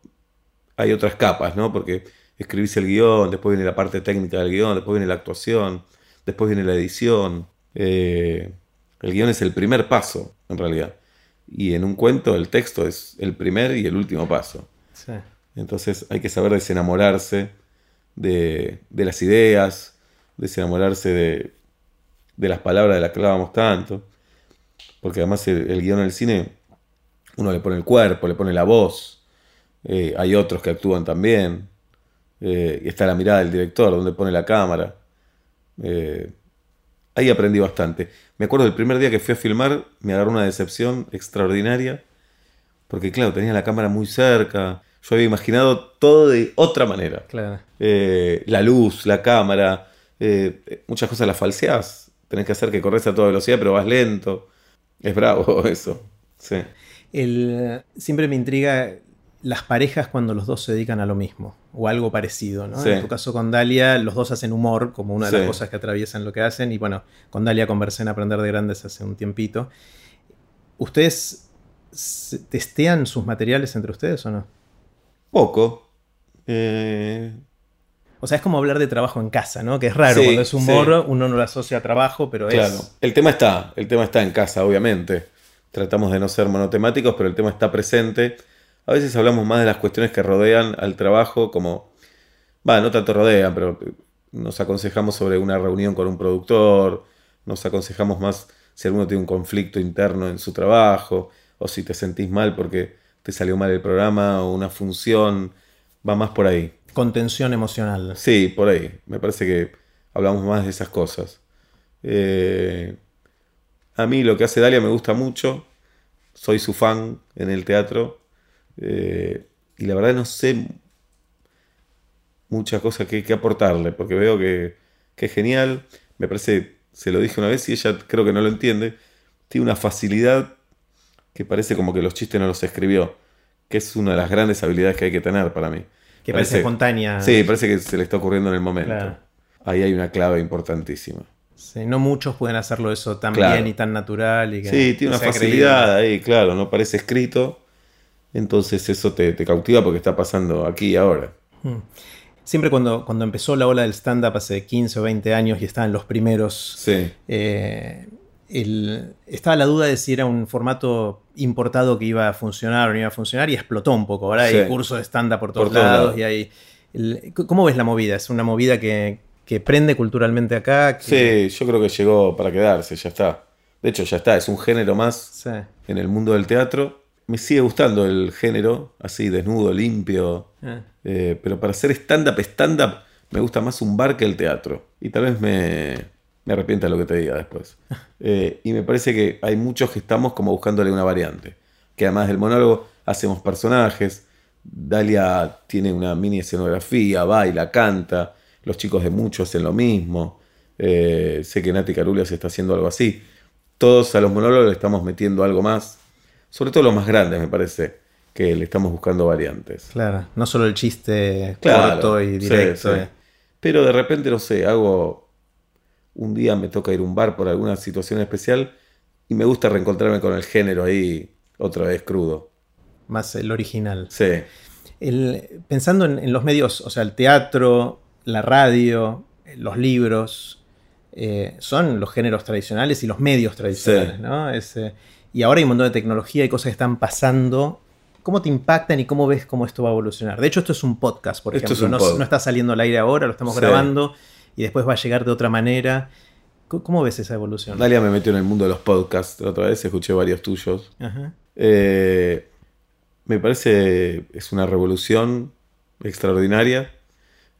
hay otras capas, ¿no? Porque escribís el guion, después viene la parte técnica del guion, después viene la actuación, después viene la edición. Eh, el guion es el primer paso, en realidad. Y en un cuento el texto es el primer y el último paso. Sí. Entonces hay que saber desenamorarse de, de las ideas, desenamorarse de, de las palabras de las que hablábamos tanto. Porque además el, el guion del cine, uno le pone el cuerpo, le pone la voz. eh, hay otros que actúan también. eh, y está la mirada del director, donde pone la cámara. Eh, ahí aprendí bastante. Me acuerdo del primer día que fui a filmar, me agarró una decepción extraordinaria. Porque claro, tenía la cámara muy cerca. Yo había imaginado todo de otra manera. Claro. Eh, la luz, la cámara, muchas cosas las falseás. Tenés que hacer que corres a toda velocidad, pero vas lento. Es bravo [laughs] eso. Sí. El, siempre me intriga las parejas cuando los dos se dedican a lo mismo o algo parecido. ¿no? Sí. En tu caso con Dalia, los dos hacen humor como una de las cosas que atraviesan lo que hacen. Y bueno, con Dalia conversé en Aprender de Grandes hace un tiempito. ¿Ustedes testean sus materiales entre ustedes o no? Poco. Eh, O sea, es como hablar de trabajo en casa, ¿no? Que es raro, Sí, cuando es humor uno no lo asocia a trabajo, pero claro. es... El tema está. El tema está en casa, obviamente. Tratamos de no ser monotemáticos, pero el tema está presente. A veces hablamos más de las cuestiones que rodean al trabajo, como. Va, no tanto rodean, pero nos aconsejamos sobre una reunión con un productor, nos aconsejamos más si alguno tiene un conflicto interno en su trabajo, o si te sentís mal porque te salió mal el programa o una función, va más por ahí. Contención emocional. Sí, por ahí. Me parece que hablamos más de esas cosas. Eh, a mí lo que hace Dalia me gusta mucho. Soy su fan en el teatro. Eh, y la verdad no sé muchas cosas que, que aportarle, porque veo que, que es genial. Me parece, se lo dije una vez y ella creo que no lo entiende. Tiene una facilidad que parece como que los chistes no los escribió, que es una de las grandes habilidades que hay que tener para mí. Que parece espontánea. Sí, parece que se le está ocurriendo en el momento. Claro. Ahí hay una clave importantísima. Sí, no muchos pueden hacerlo eso tan Claro. bien y tan natural. Y que, Sí, tiene una facilidad ahí, claro, no parece escrito. Entonces eso te, te cautiva porque está pasando aquí y ahora. creíble. Siempre cuando, cuando empezó la ola del stand-up hace 15 o 20 años y estaban los primeros, Sí, eh, el- estaba la duda de si era un formato importado que iba a funcionar o no iba a funcionar y explotó un poco. Ahora hay cursos de stand-up por todos Por lados y hay... el- ¿Cómo ves la movida? ¿Es una movida que, que prende culturalmente acá? que- sí, yo creo que llegó para quedarse, ya está. De hecho, ya está, es un género más Sí. en el mundo del teatro. me sigue gustando el género, así, desnudo, limpio. Ah. Eh, pero para hacer stand-up, stand-up, me gusta más un bar que el teatro. Y tal vez me, me arrepienta de lo que te diga después. [laughs] Eh, y me parece que hay muchos que estamos como buscándole una variante. Que además del monólogo hacemos personajes. Dalia tiene una mini escenografía, baila, canta. Los chicos de muchos hacen lo mismo. Eh, sé que Nati Carulia se está haciendo algo así. Todos a los monólogos le estamos metiendo algo más. Sobre todo los más grandes, me parece, que le estamos buscando variantes. Claro, no solo el chiste Claro, corto y directo. sí. eh. Pero de repente, no sé, hago. Un día me toca ir a un bar por alguna situación especial y me gusta reencontrarme con el género ahí otra vez crudo. Más el original. Sí, El- pensando en, en los medios, o sea, el teatro, la radio, los libros, eh, son los géneros tradicionales y los medios tradicionales, Sí. ¿no? Es, eh, y ahora hay un montón de tecnología y cosas que están pasando. ¿Cómo te impactan y cómo ves cómo esto va a evolucionar? De hecho, esto es un podcast, por Esto es ejemplo. no, pod. no está saliendo al aire ahora, lo estamos Sí. grabando y después va a llegar de otra manera. ¿Cómo- ¿Cómo ves esa evolución? Dalia me metió en el mundo de los podcasts. Otra vez escuché varios tuyos. Ajá. Eh, me parece es una revolución extraordinaria.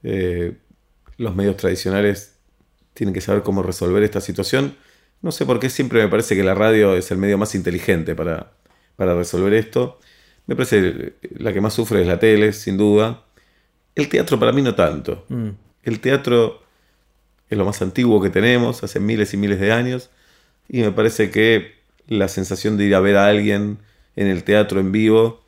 Eh, los medios tradicionales tienen que saber cómo resolver esta situación. No sé por qué siempre me parece que la radio es el medio más inteligente para, para resolver esto. Me parece que la que más sufre es la tele, sin duda. El teatro para mí no tanto. Mm. El teatro es lo más antiguo que tenemos, hace miles y miles de años, y me parece que la sensación de ir a ver a alguien en el teatro en vivo,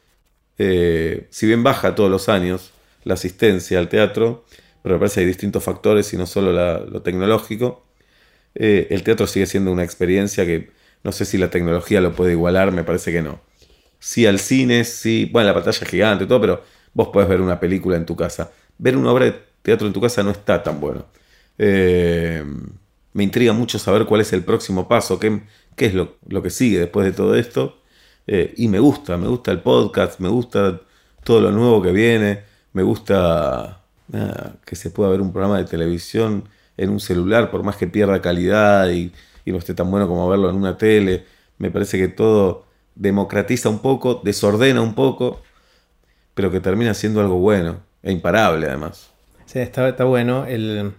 eh, si bien baja todos los años la asistencia al teatro, pero me parece que hay distintos factores y no solo lo tecnológico, eh, el teatro sigue siendo una experiencia que no sé si la tecnología lo puede igualar, me parece que no. Sí al cine, sí, bueno, la pantalla es gigante y todo, pero vos podés ver una película en tu casa. Ver una obra de teatro en tu casa no está tan bueno. Eh, me intriga mucho saber cuál es el próximo paso, qué, qué es lo, lo que sigue después de todo esto. Eh, y me gusta, me gusta el podcast, me gusta todo lo nuevo que viene, me gusta que se pueda ver un programa de televisión en un celular, por más que pierda calidad y, y no esté tan bueno como verlo en una tele. Me parece que todo democratiza un poco, desordena un poco, pero que termina siendo algo bueno e imparable además. Sí, está, está bueno. El,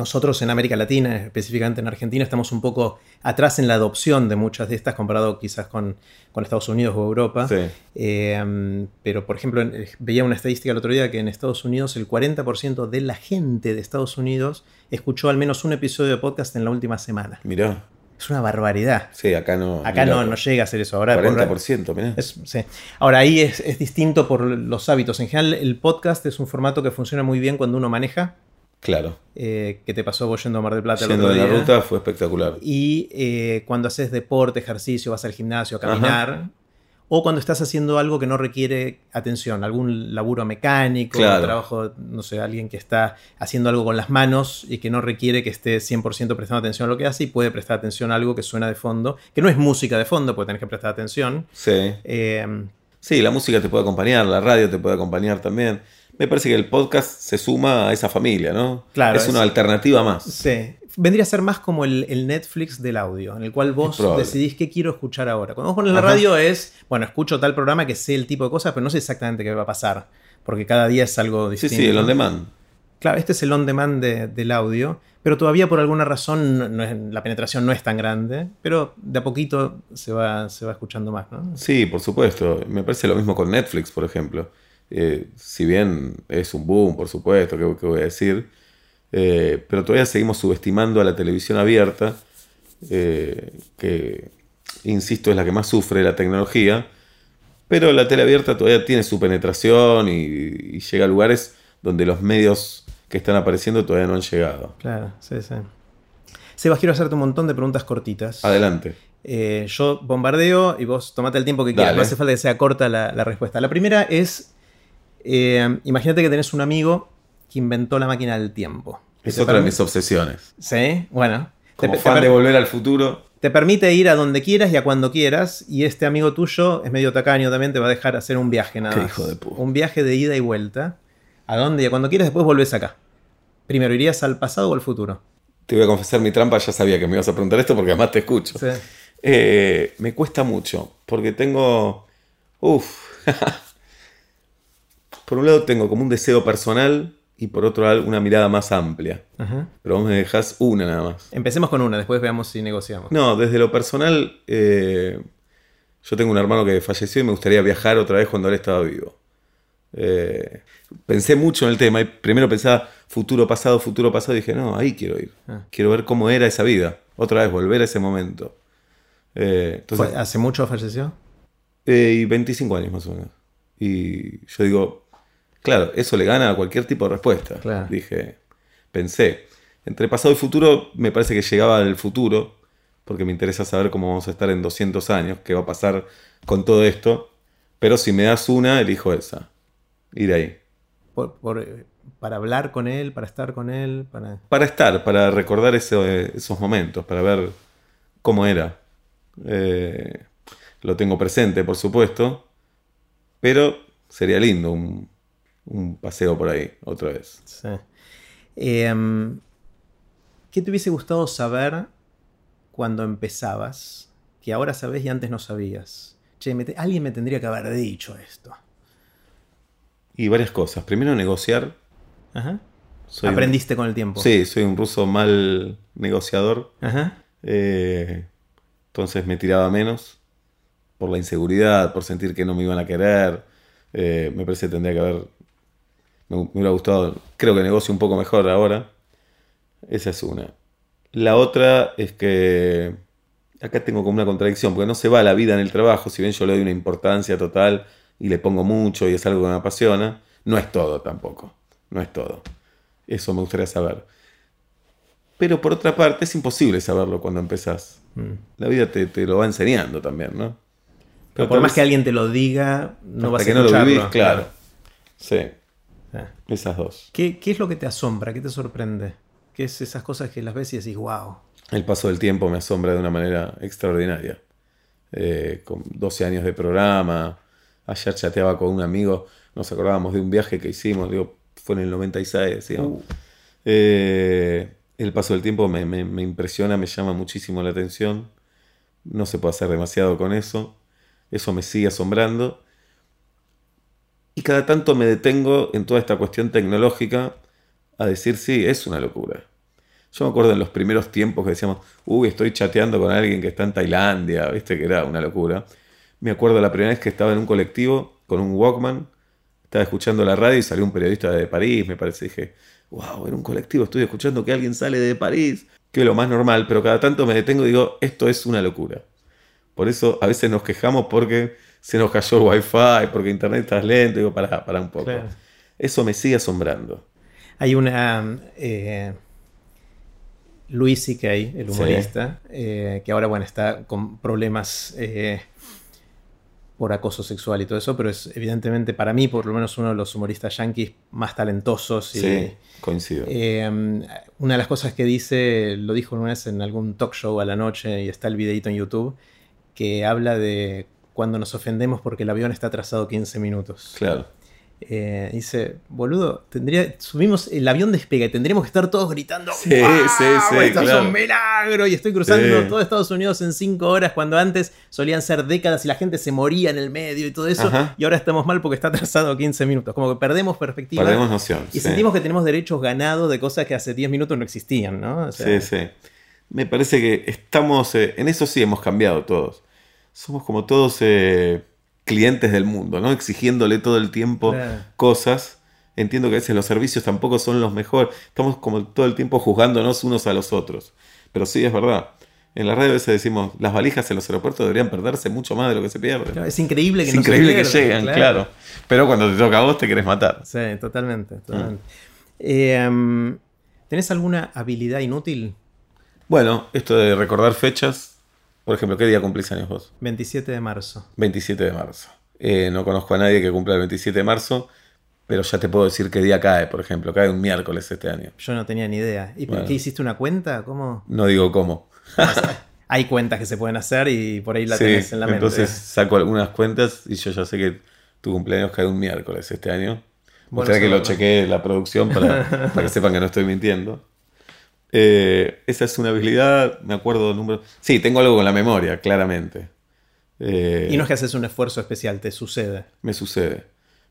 nosotros en América Latina, específicamente en Argentina, estamos un poco atrás en la adopción de muchas de estas comparado quizás con, con Estados Unidos o Europa. Sí. Eh, pero, por ejemplo, veía una estadística el otro día que en Estados Unidos el 40% de la gente de Estados Unidos escuchó al menos un episodio de podcast en la última semana. Mirá, Es una barbaridad. sí, acá no. Acá mirá, no, no llega a ser eso. Ahora, por- 40%, mirá. es- sí. Ahora ahí es, es distinto por los hábitos. En general, el podcast es un formato que funciona muy bien cuando uno maneja. Claro. eh, que te pasó vos yendo a Mar del Plata Yendo de la ruta fue espectacular. Y eh, cuando haces deporte, ejercicio, vas al gimnasio a caminar. O cuando estás haciendo algo que no requiere atención, algún laburo mecánico, Claro. trabajo, no sé, alguien que está haciendo algo con las manos y que no requiere que esté 100% prestando atención a lo que hace y puede prestar atención a algo que suena de fondo, que no es música de fondo, porque tenés que prestar atención. Sí. Eh, Sí, la música te puede acompañar, la radio te puede acompañar también. Me parece que el podcast se suma a esa familia, ¿no? Claro, Es es- una alternativa más. Sí. Vendría a ser más como el, el Netflix del audio, en el cual vos decidís qué quiero escuchar ahora. Cuando vos pones la Ajá. radio es, bueno, escucho tal programa que sé el tipo de cosas, pero no sé exactamente qué va a pasar, porque cada día es algo Sí, distinto. sí, el on demand. Claro, este es el on demand de- del audio, pero todavía por alguna razón no- no es- la penetración no es tan grande, pero de a poquito se va, se va escuchando más, ¿no? Sí, por supuesto. Me parece lo mismo con Netflix, por ejemplo. Eh, si bien es un boom, por supuesto, ¿qué, voy a decir? Eh, pero todavía seguimos subestimando a la televisión abierta, eh, que, insisto, es la que más sufre la tecnología. Pero la tele abierta todavía tiene su penetración y, y llega a lugares donde los medios que están apareciendo todavía no han llegado. Claro, sí, sí. Sebas, quiero hacerte un montón de preguntas cortitas. Adelante. Eh, yo bombardeo y vos tomate el tiempo que quieras. Dale. No hace falta que sea corta la, la respuesta. La primera es: eh, imagínate que tenés un amigo que inventó la máquina del tiempo. Es otra de mis obsesiones. Sí, bueno. Como te fan de Volver al Futuro, te permite ir a donde quieras y a cuando quieras. Y este amigo tuyo es medio tacaño también, te va a dejar hacer un viaje nada Qué más. hijo de puta. Un viaje de ida y vuelta. A donde y a cuando quieras, después volvés acá. Primero, ¿irías al pasado o al futuro? te voy a confesar mi trampa, ya sabía que me ibas a preguntar esto porque además te escucho. Sí. Eh, me cuesta mucho, porque tengo Uf. [laughs] por un lado tengo como un deseo personal y por otro lado una mirada más amplia. Ajá. Pero vos me dejás una nada más. Empecemos con una, después veamos si negociamos. No, desde lo personal, eh, yo tengo un hermano que falleció y me gustaría viajar otra vez cuando él estaba vivo. Eh, pensé mucho en el tema y primero pensaba futuro, pasado, futuro, pasado y dije, no, ahí quiero ir. Ah. Quiero ver cómo era esa vida. Otra vez, volver a ese momento. Eh, entonces, ¿Fue- ¿Hace mucho falleció? y 25 años más o menos. Y yo digo, claro, eso le gana a cualquier tipo de respuesta. Claro. Dije, pensé. Entre pasado y futuro, me parece que llegaba al futuro, porque me interesa saber cómo vamos a estar en 200 años, qué va a pasar con todo esto. Pero si me das una, elijo esa. Ir ahí. Por- por, eh, para hablar con él, para estar con él, para... Para estar, para recordar ese- esos momentos, para ver cómo era. Eh, lo tengo presente, por supuesto, pero sería lindo un, un paseo por ahí otra vez. Sí. Em, ¿Qué te hubiese gustado saber cuando empezabas? Que ahora sabes y antes no sabías. Che, me te- alguien me tendría que haber dicho esto. Y varias cosas. Primero, negociar. Ajá. Soy un- Aprendiste con el tiempo. sí, soy un ruso mal negociador. Ajá. Eh, entonces me tiraba menos por la inseguridad, por sentir que no me iban a querer. Eh, me parece que tendría que haber. Me, me hubiera gustado. Creo que negocio un poco mejor ahora. Esa es una. La otra es que. Acá tengo como una contradicción, porque no se va la vida en el trabajo, si bien yo le doy una importancia total y le pongo mucho y es algo que me apasiona, no es todo tampoco. No es todo. Eso me gustaría saber. Pero por otra parte, es imposible saberlo cuando empezás. Mm. La vida te, te lo va enseñando también, ¿no? Pero por más vez que alguien te lo diga, no vas a que no lo vivís, claro. Sí, Ah. Esas dos. ¿Qué, qué es lo que te asombra? ¿Qué te sorprende? ¿Qué es esas cosas que las ves y decís, wow? El paso del tiempo me asombra de una manera extraordinaria. Eh, con 12 años de programa, ayer chateaba con un amigo, nos acordábamos de un viaje que hicimos, digo, fue en el 96, decíamos. Uh. Eh, el paso del tiempo me, me- me impresiona, me llama muchísimo la atención. No se puede hacer demasiado con eso. Eso me sigue asombrando. Y cada tanto me detengo en toda esta cuestión tecnológica a decir, sí, es una locura. Yo me acuerdo en los primeros tiempos que decíamos, uy, estoy chateando con alguien que está en Tailandia, viste que era una locura. Me acuerdo la primera vez que estaba en un colectivo con un Walkman, estaba escuchando la radio y salió un periodista de París, me parece, dije, wow, en un colectivo estoy escuchando que alguien sale de París, que es lo más normal, pero cada tanto me detengo y digo, esto es una locura. Por eso a veces nos quejamos porque se nos cayó el wifi, porque internet está lento, digo, para, para un poco. Claro. Eso me sigue asombrando. Hay una. Eh, Louis C.K., el Sí. humorista, eh, que ahora, bueno, está con problemas eh, por acoso sexual y todo eso, pero es evidentemente para mí, por lo menos, uno de los humoristas yankees más talentosos. Y, Sí, coincido. eh, una de las cosas que dice, lo dijo una vez en algún talk show a la noche y está el videito en YouTube, que habla de cuando nos ofendemos porque el avión está atrasado 15 minutos. claro. Eh, dice, boludo, tendría, subimos, el avión despega y tendríamos que estar todos gritando. Sí, "¡Guau! sí, sí, Esto es claro. un milagro y estoy cruzando Sí. todo Estados Unidos en cinco horas cuando antes solían ser décadas y la gente se moría en el medio y todo eso. Ajá. Y ahora estamos mal porque está atrasado 15 minutos. Como que perdemos perspectiva. Perdemos noción. y sí. sentimos que tenemos derechos ganados de cosas que hace 10 minutos no existían, ¿no? O sea, Sí, sí. Me parece que estamos, eh, en eso sí hemos cambiado todos. Somos como todos eh, clientes del mundo, ¿no? Exigiéndole todo el tiempo Claro. cosas. Entiendo que a veces los servicios tampoco son los mejores. Estamos como todo el tiempo juzgándonos unos a los otros. Pero sí, es verdad. En la radio a veces decimos, las valijas en los aeropuertos deberían perderse mucho más de lo que se pierde. Claro, Es increíble que es no se increíble que pierdan, lleguen, claro. Pero cuando te toca a vos te querés matar. Sí, totalmente. Mm. totalmente. Eh, um, ¿Tenés alguna habilidad inútil? Bueno, esto de recordar fechas. Por ejemplo, ¿qué día cumplís años vos? 27 de marzo. 27 de marzo. Eh, no conozco a nadie que cumpla el 27 de marzo, pero ya te puedo decir qué día cae, por ejemplo. Cae un miércoles este año. Yo no tenía ni idea. ¿Y por Bueno. qué hiciste una cuenta? ¿Cómo? No digo cómo. [laughs] Hay cuentas que se pueden hacer y por ahí la Sí, tenés en la mente. entonces saco algunas cuentas y yo ya sé que tu cumpleaños cae un miércoles este año. Bueno que lo chequee la producción para, para que sepan que no estoy mintiendo. Eh, esa es una habilidad, me acuerdo número. Sí, tengo algo con la memoria, claramente. Eh, Y no es que haces un esfuerzo especial, te sucede. Me sucede.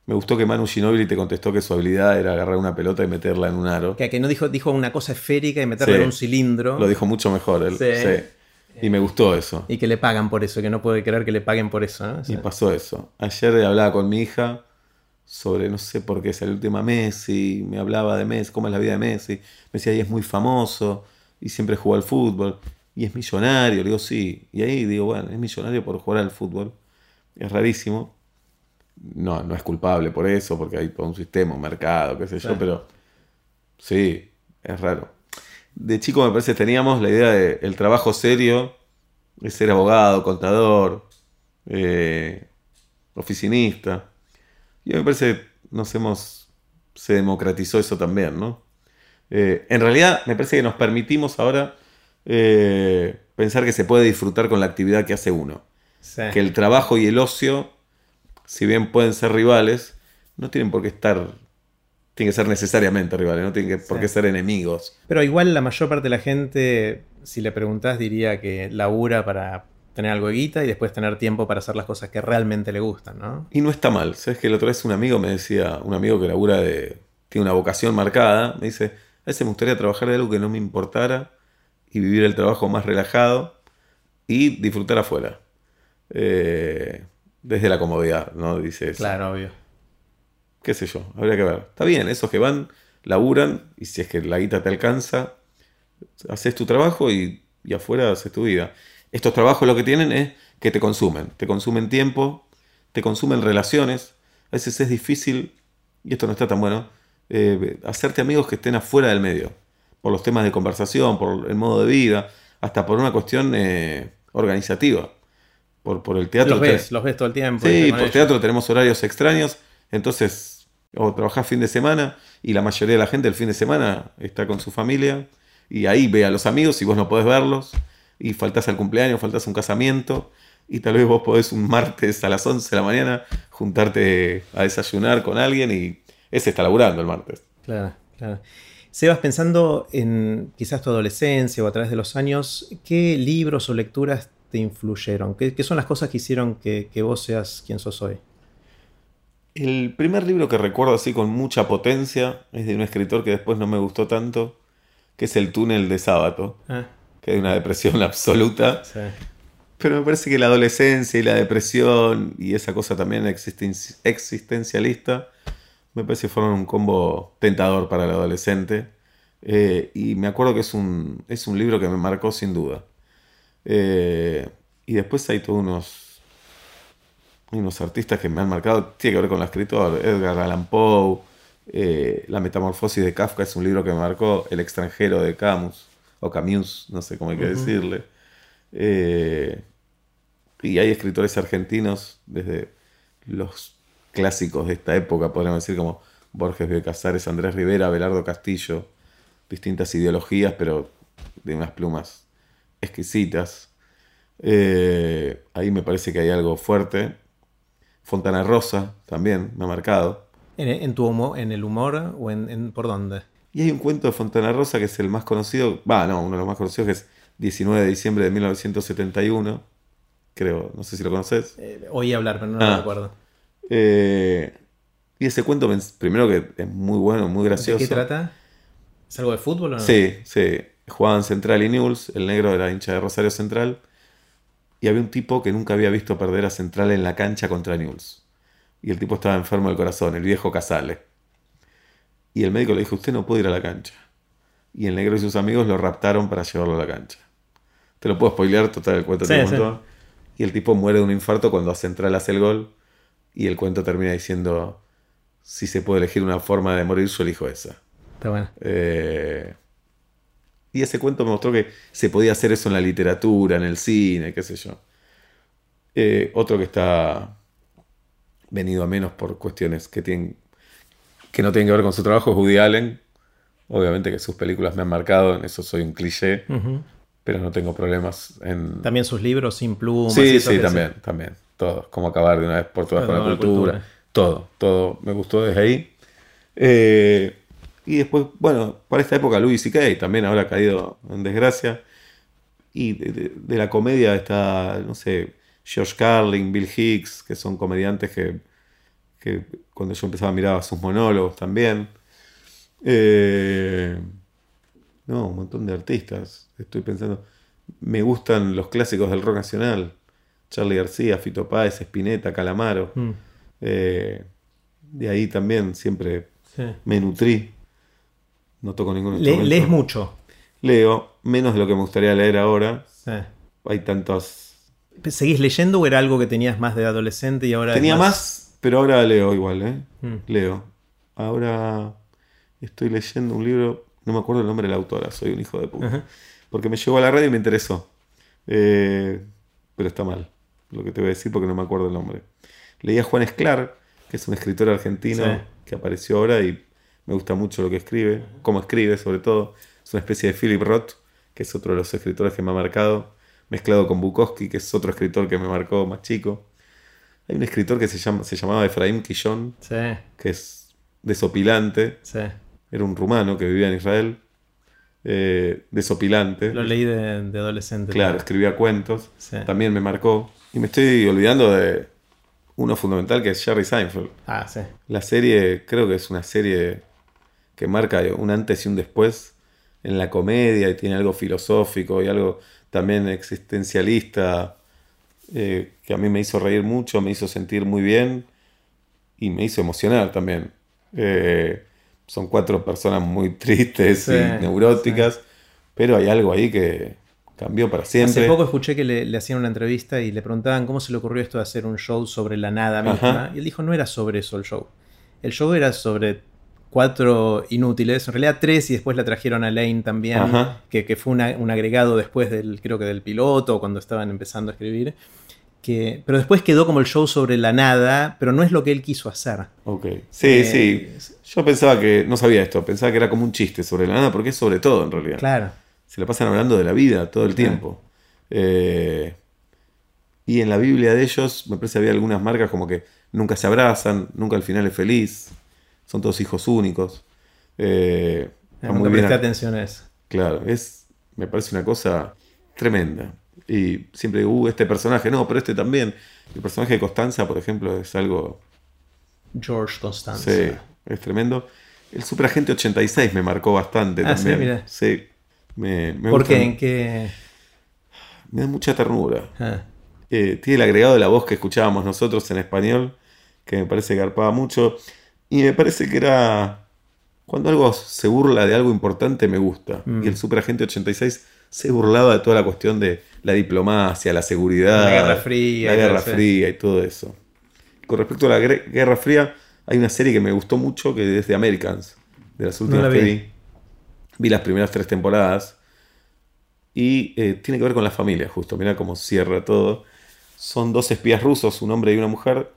Me gustó que Manu Ginobili te contestó que su habilidad era agarrar una pelota y meterla en un aro. Que, que no dijo, dijo una cosa esférica y meterla Sí. en un cilindro. Lo dijo mucho mejor él. Sí. sí. Y me gustó eso. Y que le pagan por eso, que no puede creer que le paguen por eso. ¿no? O sea, Y pasó eso. Ayer hablaba con mi hija sobre, no sé por qué, salió el tema Messi, me hablaba de Messi, cómo es la vida de Messi. Me decía, y es muy famoso, y siempre jugó al fútbol, y es millonario. Le digo, sí. Y ahí digo, bueno, es millonario por jugar al fútbol. Es rarísimo. No, no es culpable por eso, porque hay todo un sistema, un mercado, qué sé yo, Claro. pero sí, es raro. De chico me parece teníamos la idea de el trabajo serio es ser abogado, contador, eh, oficinista. Y me parece nos hemos se democratizó eso también, ¿no? Eh, en realidad me parece que nos permitimos ahora eh, pensar que se puede disfrutar con la actividad que hace uno. sí. Que el trabajo y el ocio, si bien pueden ser rivales, no tienen por qué estar, tienen que ser necesariamente rivales, no tienen que, por qué ser enemigos. Pero igual la mayor parte de la gente, si le preguntás, diría que labura para tener algo de guita y después tener tiempo para hacer las cosas que realmente le gustan, ¿no? Y no está mal. ¿Sabes que la otra vez un amigo me decía, un amigo que labura de. tiene una vocación marcada, me dice, a veces me gustaría trabajar de algo que no me importara y vivir el trabajo más relajado y disfrutar afuera. Eh, desde la comodidad, ¿no? Dice eso. Claro, obvio. Qué sé yo, habría que ver. Está bien, esos que van, laburan y si es que la guita te alcanza, haces tu trabajo y, y afuera haces tu vida. Estos trabajos lo que tienen es que te consumen. Te consumen tiempo, te consumen relaciones. A veces es difícil, y esto no está tan bueno, eh, hacerte amigos que estén afuera del medio. Por los temas de conversación, por el modo de vida, hasta por una cuestión eh, organizativa. Por, por el teatro. Los ves, los ves todo el tiempo. Sí, por teatro tenemos horarios extraños, entonces o trabajás fin de semana y la mayoría de la gente el fin de semana está con su familia y ahí ve a los amigos y vos no podés verlos y faltás al cumpleaños, faltás a un casamiento y tal vez vos podés un martes a las 11 de la mañana juntarte a desayunar con alguien y ese está laburando el martes. Claro, claro. Sebas, pensando en quizás tu adolescencia o a través de los años, ¿qué libros o lecturas te influyeron? ¿Qué, qué son las cosas que hicieron que, que vos seas quien sos hoy? El primer libro que recuerdo así con mucha potencia es de un escritor que después no me gustó tanto, que es El túnel de sábado, Ah, que hay una depresión [laughs] absoluta. sí. Pero me parece que la adolescencia y la depresión y esa cosa también existen- existencialista, me parece que fueron un combo tentador para el adolescente. Eh, y me acuerdo que es un, es un libro que me marcó sin duda. Eh, y después hay todos unos, unos artistas que me han marcado, tiene que ver con la escritora, Edgar Allan Poe, eh, La Metamorfosis de Kafka es un libro que me marcó, El extranjero de Camus, o Camus, no sé cómo hay que decirle. Eh, y hay escritores argentinos desde los clásicos de esta época, podríamos decir, como Borges de Casares, Andrés Rivera, Belardo Castillo, distintas ideologías, pero de unas plumas exquisitas. Eh, ahí me parece que hay algo fuerte. Fontana Rosa también me ha marcado. ¿En, en tu humo- en el humor o en, en- por dónde? Y hay un cuento de Fontana Rosa que es el más conocido, va, no, uno de los más conocidos que es 19 de diciembre de 1971, creo, no sé si lo conoces. Eh, oí hablar, pero no Ah. lo recuerdo. Eh, y ese cuento, me- primero que es muy bueno, muy ¿De gracioso. qué trata? ¿Es algo de fútbol o no? Sí, sí. Jugaban Central y Newell's, el negro era hincha de Rosario Central. Y había un tipo que nunca había visto perder a Central en la cancha contra Newell's. Y el tipo estaba enfermo del corazón, el viejo Casale. Y el médico le dijo, usted no puede ir a la cancha. Y el negro y sus amigos lo raptaron para llevarlo a la cancha. Te lo puedo spoilear, total, el cuento Sí, tiene un sí. montón. Y el tipo muere de un infarto cuando a Central hace el gol. Y el cuento termina diciendo, si se puede elegir una forma de morir, yo elijo esa. Está bueno. Eh, y ese cuento me mostró que se podía hacer eso en la literatura, en el cine, qué sé yo. Eh, otro que está venido a menos por cuestiones que, tienen, que no tienen que ver con su trabajo es Woody Allen. Obviamente que sus películas me han marcado, en eso soy un cliché, pero no tengo problemas en... También sus libros sin plumas. Sí, sí, también, también. Todo. Cómo acabar de una vez por todas con la cultura. cultura. Todo, todo. Me gustó desde ahí. Eh, y después, bueno, para esta época Louis C.K. también ahora ha caído en desgracia. Y de, de- de la comedia está, no sé, George Carlin, Bill Hicks, que son comediantes que, que cuando yo empezaba miraba sus monólogos también. Eh, no, un montón de artistas. Estoy pensando. Me gustan los clásicos del rock nacional. Charlie García, Fito Páez, Spinetta, Calamaro. Mm. Eh, de ahí también siempre Sí. me nutrí. No toco ningún Le- lees mucho. Leo, menos de lo que me gustaría leer ahora. Sí. Hay tantos. ¿Seguís leyendo o era algo que tenías más de adolescente y ahora Tenía más, pero ahora leo igual, ¿eh? Mm. Leo. Ahora estoy leyendo un libro, no me acuerdo el nombre de la autora, soy un hijo de puta. Ajá. Porque me llegó a la radio y me interesó. Eh, pero está mal lo que te voy a decir porque no me acuerdo el nombre. Leí a Juan Esclar, que es un escritor argentino Sí. que apareció ahora y me gusta mucho lo que escribe, cómo escribe sobre todo. Es una especie de Philip Roth, que es otro de los escritores que me ha marcado, mezclado con Bukowski, que es otro escritor que me marcó más chico. Hay un escritor que se, llama, se llamaba Efraín Quillón, Sí, que es desopilante, sí. era un rumano que vivía en Israel, eh, desopilante. Lo leí de, de adolescente. Claro, escribía cuentos, Sí. también me marcó. Y me estoy olvidando de uno fundamental que es Jerry Seinfeld. Ah, sí. La serie, creo que es una serie que marca un antes y un después en la comedia y tiene algo filosófico y algo también existencialista eh, que a mí me hizo reír mucho, me hizo sentir muy bien y me hizo emocionar también. Eh, son cuatro personas muy [laughs] tristes Sí, y neuróticas, pero hay algo ahí que cambió para siempre. Hace poco escuché que le, le hacían una entrevista y le preguntaban cómo se le ocurrió esto de hacer un show sobre la nada misma. Ajá. Y él dijo, no era sobre eso el show. El show era sobre cuatro inútiles, en realidad tres, y después la trajeron a Lane también, que, que fue una- un agregado después del, creo que del piloto, cuando estaban empezando a escribir. Que, pero después quedó como el show sobre la nada, pero no es lo que él quiso hacer. Ok. Sí, Eh, sí. Yo pensaba que, no sabía esto, pensaba que era como un chiste sobre la nada, porque es sobre todo en realidad. Claro. Se la pasan hablando de la vida todo el tiempo. Eh, y en la Biblia de ellos, me parece que había algunas marcas como que nunca se abrazan, nunca al final es feliz, son todos hijos únicos. Eh, Nunca presté atención a eso. Claro, es, me parece una cosa tremenda. Y siempre digo, uh, este personaje, no, pero este también. El personaje de Constanza, por ejemplo, es algo George Constanza. Sí, es tremendo. El Superagente 86 me marcó bastante Ah, sí, también. mira. Sí. Me, me ¿Por gusta- qué? ¿En qué? Me da mucha ternura. Ah, Eh, tiene el agregado de la voz que escuchábamos nosotros en español, que me parece que arpaba mucho. Y me parece que era. Cuando algo se burla de algo importante, me gusta. Mm. Y el Superagente 86 se burlaba de toda la cuestión de la diplomacia, la seguridad, La Guerra Fría la y todo Guerra eso. Fría y todo eso. Con respecto a la Guerra Fría, hay una serie que me gustó mucho que es de Americans, de las últimas la que vi. vi. Vi las primeras tres temporadas. Y eh, tiene que ver con la familia, justo. Mira cómo cierra todo. Son dos espías rusos, un hombre y una mujer,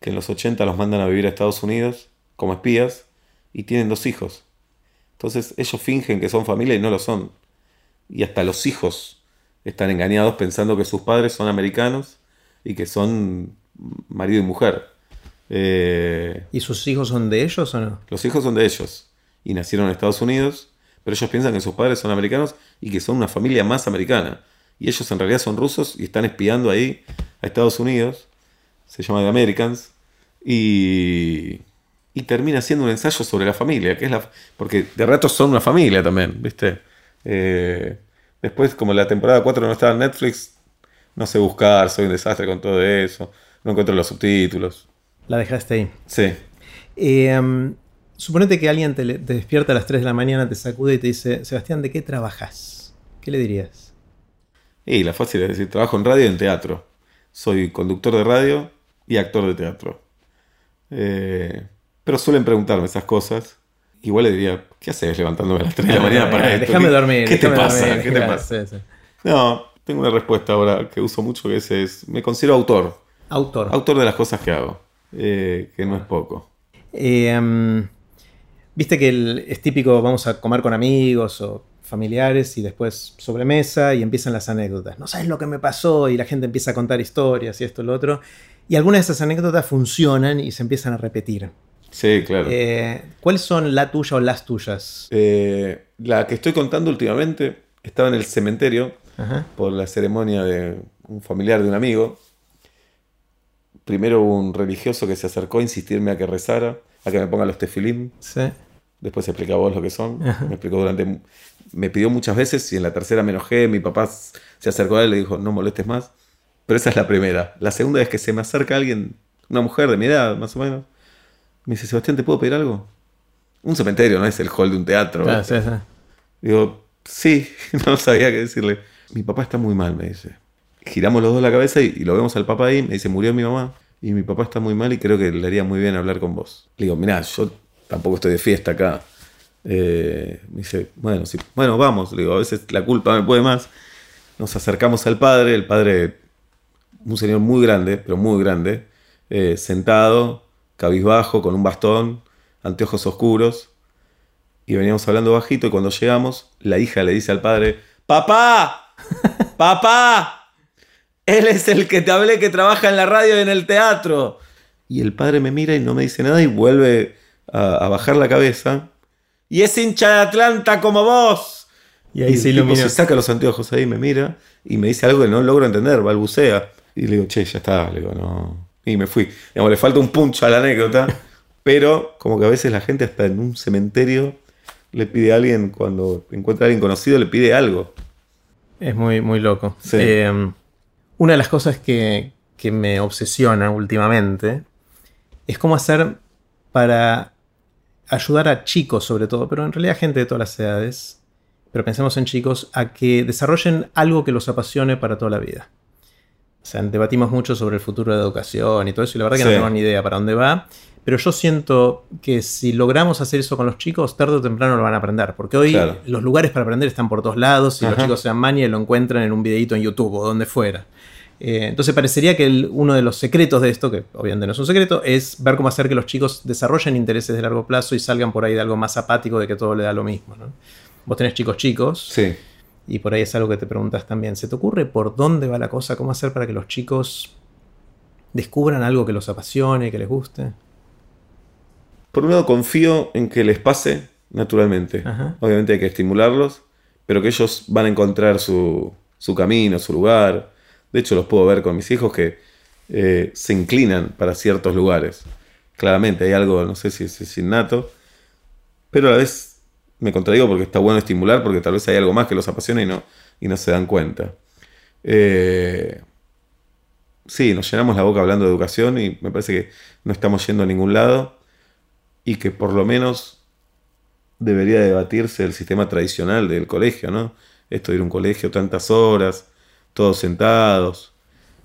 que en los 80 los mandan a vivir a Estados Unidos como espías y tienen dos hijos. Entonces ellos fingen que son familia y no lo son. Y hasta los hijos están engañados pensando que sus padres son americanos y que son marido y mujer. Eh, ¿Y sus hijos son de ellos o no? los hijos son de ellos y nacieron en Estados Unidos, pero ellos piensan que sus padres son americanos y que son una familia más americana. Y ellos en realidad son rusos y están espiando ahí a Estados Unidos. Se llama The Americans. Y, y termina siendo un ensayo sobre la familia, que es la, porque de ratos son una familia también, ¿viste? Eh, después, como la temporada 4 no estaba en Netflix, no sé buscar, soy un desastre con todo eso, no encuentro los subtítulos. La dejaste ahí. Sí, Eh, um, suponete que alguien te despierta a las 3 de la mañana, te sacude y te dice, Sebastián, ¿de qué trabajas? ¿Qué le dirías? Y la fácil es decir, trabajo en radio y en teatro. Soy conductor de radio y actor de teatro. Eh, pero suelen preguntarme esas cosas. Igual le diría, ¿qué haces levantándome a las 3 de la mañana para Eh, esto? Déjame ¿Qué- dormir. ¿Qué te pasa? dormir, ¿Qué te claro, pasa? sí, sí. No, tengo una respuesta ahora que uso mucho que es, es, me considero autor. Autor. Autor de las cosas que hago. eh, que no es poco. Eh, um, Viste que el- es típico, vamos a comer con amigos o familiares y después sobremesa y empiezan las anécdotas. No sabes lo que me pasó y la gente empieza a contar historias y esto y lo otro. Y algunas de esas anécdotas funcionan y se empiezan a repetir. Sí, claro. Eh, ¿Cuáles son la tuya o las tuyas? Eh, la que estoy contando últimamente estaba en el cementerio Ajá. por la ceremonia de un familiar de un amigo primero hubo un religioso que se acercó a insistirme a que rezara, a que me ponga los tefilim. Sí. Después explica vos lo que son. Me explicó durante. Me pidió muchas veces y en la tercera me enojé. Mi papá se acercó a él y le dijo: No molestes más. Pero esa es la primera. La segunda es que se me acerca alguien, una mujer de mi edad, más o menos. Me dice: Sebastián, ¿te puedo pedir algo? Un cementerio, no es el hall de un teatro. Ah, sí, sí. Digo: Sí, [laughs] no sabía qué decirle. Mi papá está muy mal, me dice. Giramos los dos la cabeza y, y lo vemos al papá ahí. Me dice: Murió mi mamá. Y mi papá está muy mal y creo que le haría muy bien hablar con vos. Le digo: Mirá, yo tampoco estoy de fiesta acá. Eh, me dice, bueno, sí, bueno, vamos. Le digo, a veces la culpa me puede más. Nos acercamos al padre, el padre, un señor muy grande, pero muy grande, eh, sentado, cabizbajo, con un bastón, anteojos oscuros. Y veníamos hablando bajito y cuando llegamos, la hija le dice al padre, papá, [laughs] papá, él es el que te hablé que trabaja en la radio y en el teatro. Y el padre me mira y no me dice nada y vuelve a, a bajar la cabeza. Y es hincha de Atlanta como vos. Y ahí Y se saca los anteojos ahí, me mira y me dice algo que no logro entender, balbucea. Y le digo, che, ya está, le digo, no. Y me fui. Digamos, le falta un puncho a la anécdota, [laughs] pero como que a veces la gente hasta en un cementerio le pide a alguien, cuando encuentra a alguien conocido, le pide algo. Es muy, muy loco. Sí. Eh, una de las cosas que, que me obsesiona últimamente es cómo hacer para ayudar a chicos, sobre todo, pero en realidad gente de todas las edades, pero pensemos en chicos, a que desarrollen algo que los apasione para toda la vida. O sea, debatimos mucho sobre el futuro de la educación y todo eso, y la verdad que no tenemos ni idea para dónde va. Pero yo siento que si logramos hacer eso con los chicos, tarde o temprano lo van a aprender. Porque hoy Claro. los lugares para aprender están por todos lados. Si los chicos se dan maña y lo encuentran en un videito en YouTube o donde fuera. Eh, entonces parecería que el- uno de los secretos de esto, que obviamente no es un secreto, es ver cómo hacer que los chicos desarrollen intereses de largo plazo y salgan por ahí de algo más apático de que todo le da lo mismo. ¿no? Vos tenés chicos chicos Sí. Y por ahí es algo que te preguntas también. ¿Se te ocurre por dónde va la cosa? ¿Cómo hacer para que los chicos descubran algo que los apasione, que les guste? Por un lado, confío en que les pase naturalmente. Ajá. Obviamente hay que estimularlos, pero que ellos van a encontrar su, su camino, su lugar. De hecho, los puedo ver con mis hijos que eh, se inclinan para ciertos lugares. Claramente hay algo, no sé si es, es innato, pero a la vez me contradigo porque está bueno estimular, porque tal vez hay algo más que los apasiona y no, y no se dan cuenta. Eh, sí, nos llenamos la boca hablando de educación y me parece que no estamos yendo a ningún lado y que por lo menos debería debatirse el sistema tradicional del colegio, ¿no? Esto de ir a un colegio tantas horas, todos sentados.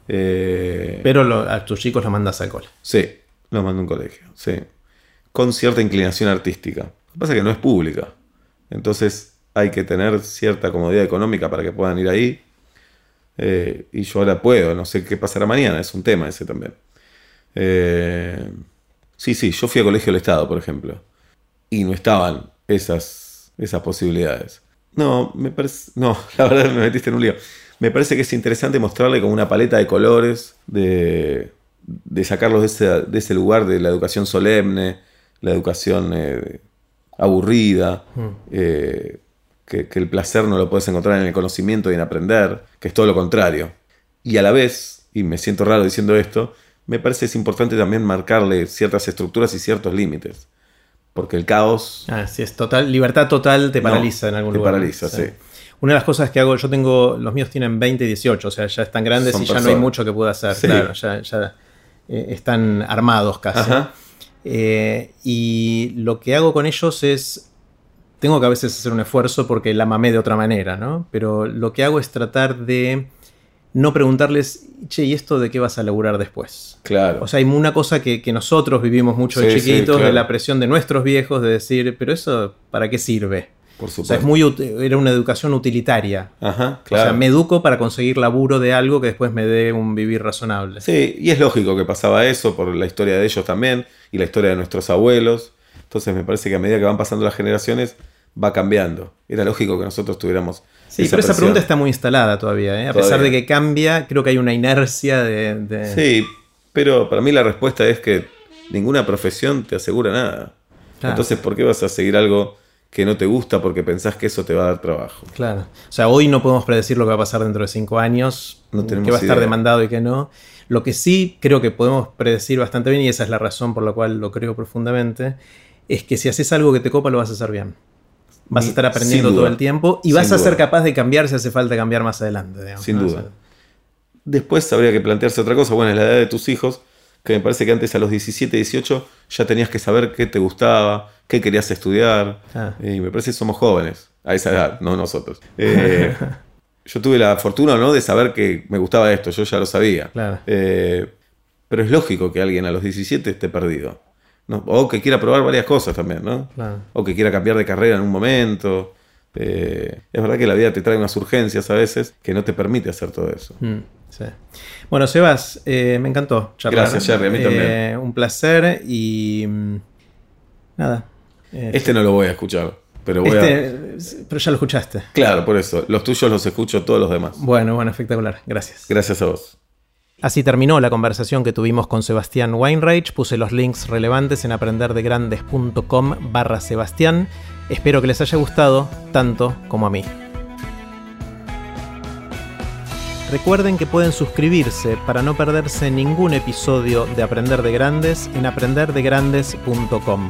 Eh, Pero lo- a tus chicos los mandas al cole. sí, los mando a un colegio, sí. Con cierta inclinación artística. Lo que pasa es que no es pública. Entonces hay que tener cierta comodidad económica para que puedan ir ahí. Eh, y yo ahora puedo, no sé qué pasará mañana, es un tema ese también. Eh, sí, sí, yo fui a colegio del Estado, por ejemplo. Y no estaban esas, esas posibilidades. No, me parece. No, [laughs] la verdad me metiste en un lío. Me parece que es interesante mostrarle como una paleta de colores, de, de sacarlos de ese, de ese lugar de la educación solemne, la educación eh, aburrida, eh, que, que el placer no lo puedes encontrar en el conocimiento y en aprender, que es todo lo contrario. Y a la vez, y me siento raro diciendo esto, me parece que es importante también marcarle ciertas estructuras y ciertos límites. Porque el caos Ah, sí, es total. Libertad total te No, paraliza en algún te lugar. paraliza, sí. Una de las cosas que hago, yo tengo, los míos tienen 20 y 18, o sea, ya están grandes Son y ya no hay mucho que pueda hacer. Sí. Claro, ya, ya, eh, están armados casi. Ajá. Eh, y lo que hago con ellos es. Tengo que a veces hacer un esfuerzo porque la mamé de otra manera, ¿no? Pero lo que hago es tratar de no preguntarles, che, ¿y esto de qué vas a laburar después? Claro. O sea, hay una cosa que, que nosotros vivimos mucho de Sí, sí, chiquitos, de la presión de nuestros viejos, de decir, pero eso, ¿para qué sirve? Por O sea, supuesto. es muy, era una educación utilitaria. Ajá, O claro. sea, me educo para conseguir laburo de algo que después me dé un vivir razonable. Sí, y es lógico que pasaba eso por la historia de ellos también y la historia de nuestros abuelos. Entonces me parece que a medida que van pasando las generaciones va cambiando. Era lógico que nosotros tuviéramos. Sí, pero esa pregunta está muy instalada todavía. ¿eh? A pesar de que cambia, creo que hay una inercia de... de- Sí, pero para mí la respuesta es que ninguna profesión te asegura nada. Claro. Entonces, ¿por qué vas a seguir algo que no te gusta porque pensás que eso te va a dar trabajo? Claro. O sea, hoy no podemos predecir lo que va a pasar dentro de cinco años, No qué va a estar demandado y qué no. Lo que sí creo que podemos predecir bastante bien, y esa es la razón por la cual lo creo profundamente, es que si haces algo que te copa, lo vas a hacer bien. Vas a estar aprendiendo todo el tiempo y vas a ser capaz de cambiar si hace falta cambiar más adelante. Sin duda. Después habría que plantearse otra cosa. Bueno, es la edad de tus hijos, que me parece que antes a los 17, 18 ya tenías que saber qué te gustaba, qué querías estudiar. Ah. Y me parece que somos jóvenes a esa edad, no nosotros. Eh, [laughs] yo tuve la fortuna ¿no? de saber que me gustaba esto, yo ya lo sabía. Eh, pero es lógico que alguien a los 17 esté perdido. O que quiera probar varias cosas también, ¿no? O que quiera cambiar de carrera en un momento. Eh, es verdad que la vida te trae unas urgencias a veces que no te permite hacer todo eso. Mm, bueno, Sebas, me encantó charlar. Gracias, Jerry, a mí también. un placer y mm, nada. este no lo voy a escuchar. Pero, este, pero ya lo escuchaste. Claro, por eso. Los tuyos los escucho todos los demás. Bueno, bueno, espectacular. Gracias. Gracias a vos. Así terminó la conversación que tuvimos con Sebastián Weinreich. Puse los links relevantes en aprenderdegrandes.com barra Sebastián. Espero que les haya gustado tanto como a mí. Recuerden que pueden suscribirse para no perderse ningún episodio de Aprender de Grandes en aprenderdegrandes.com.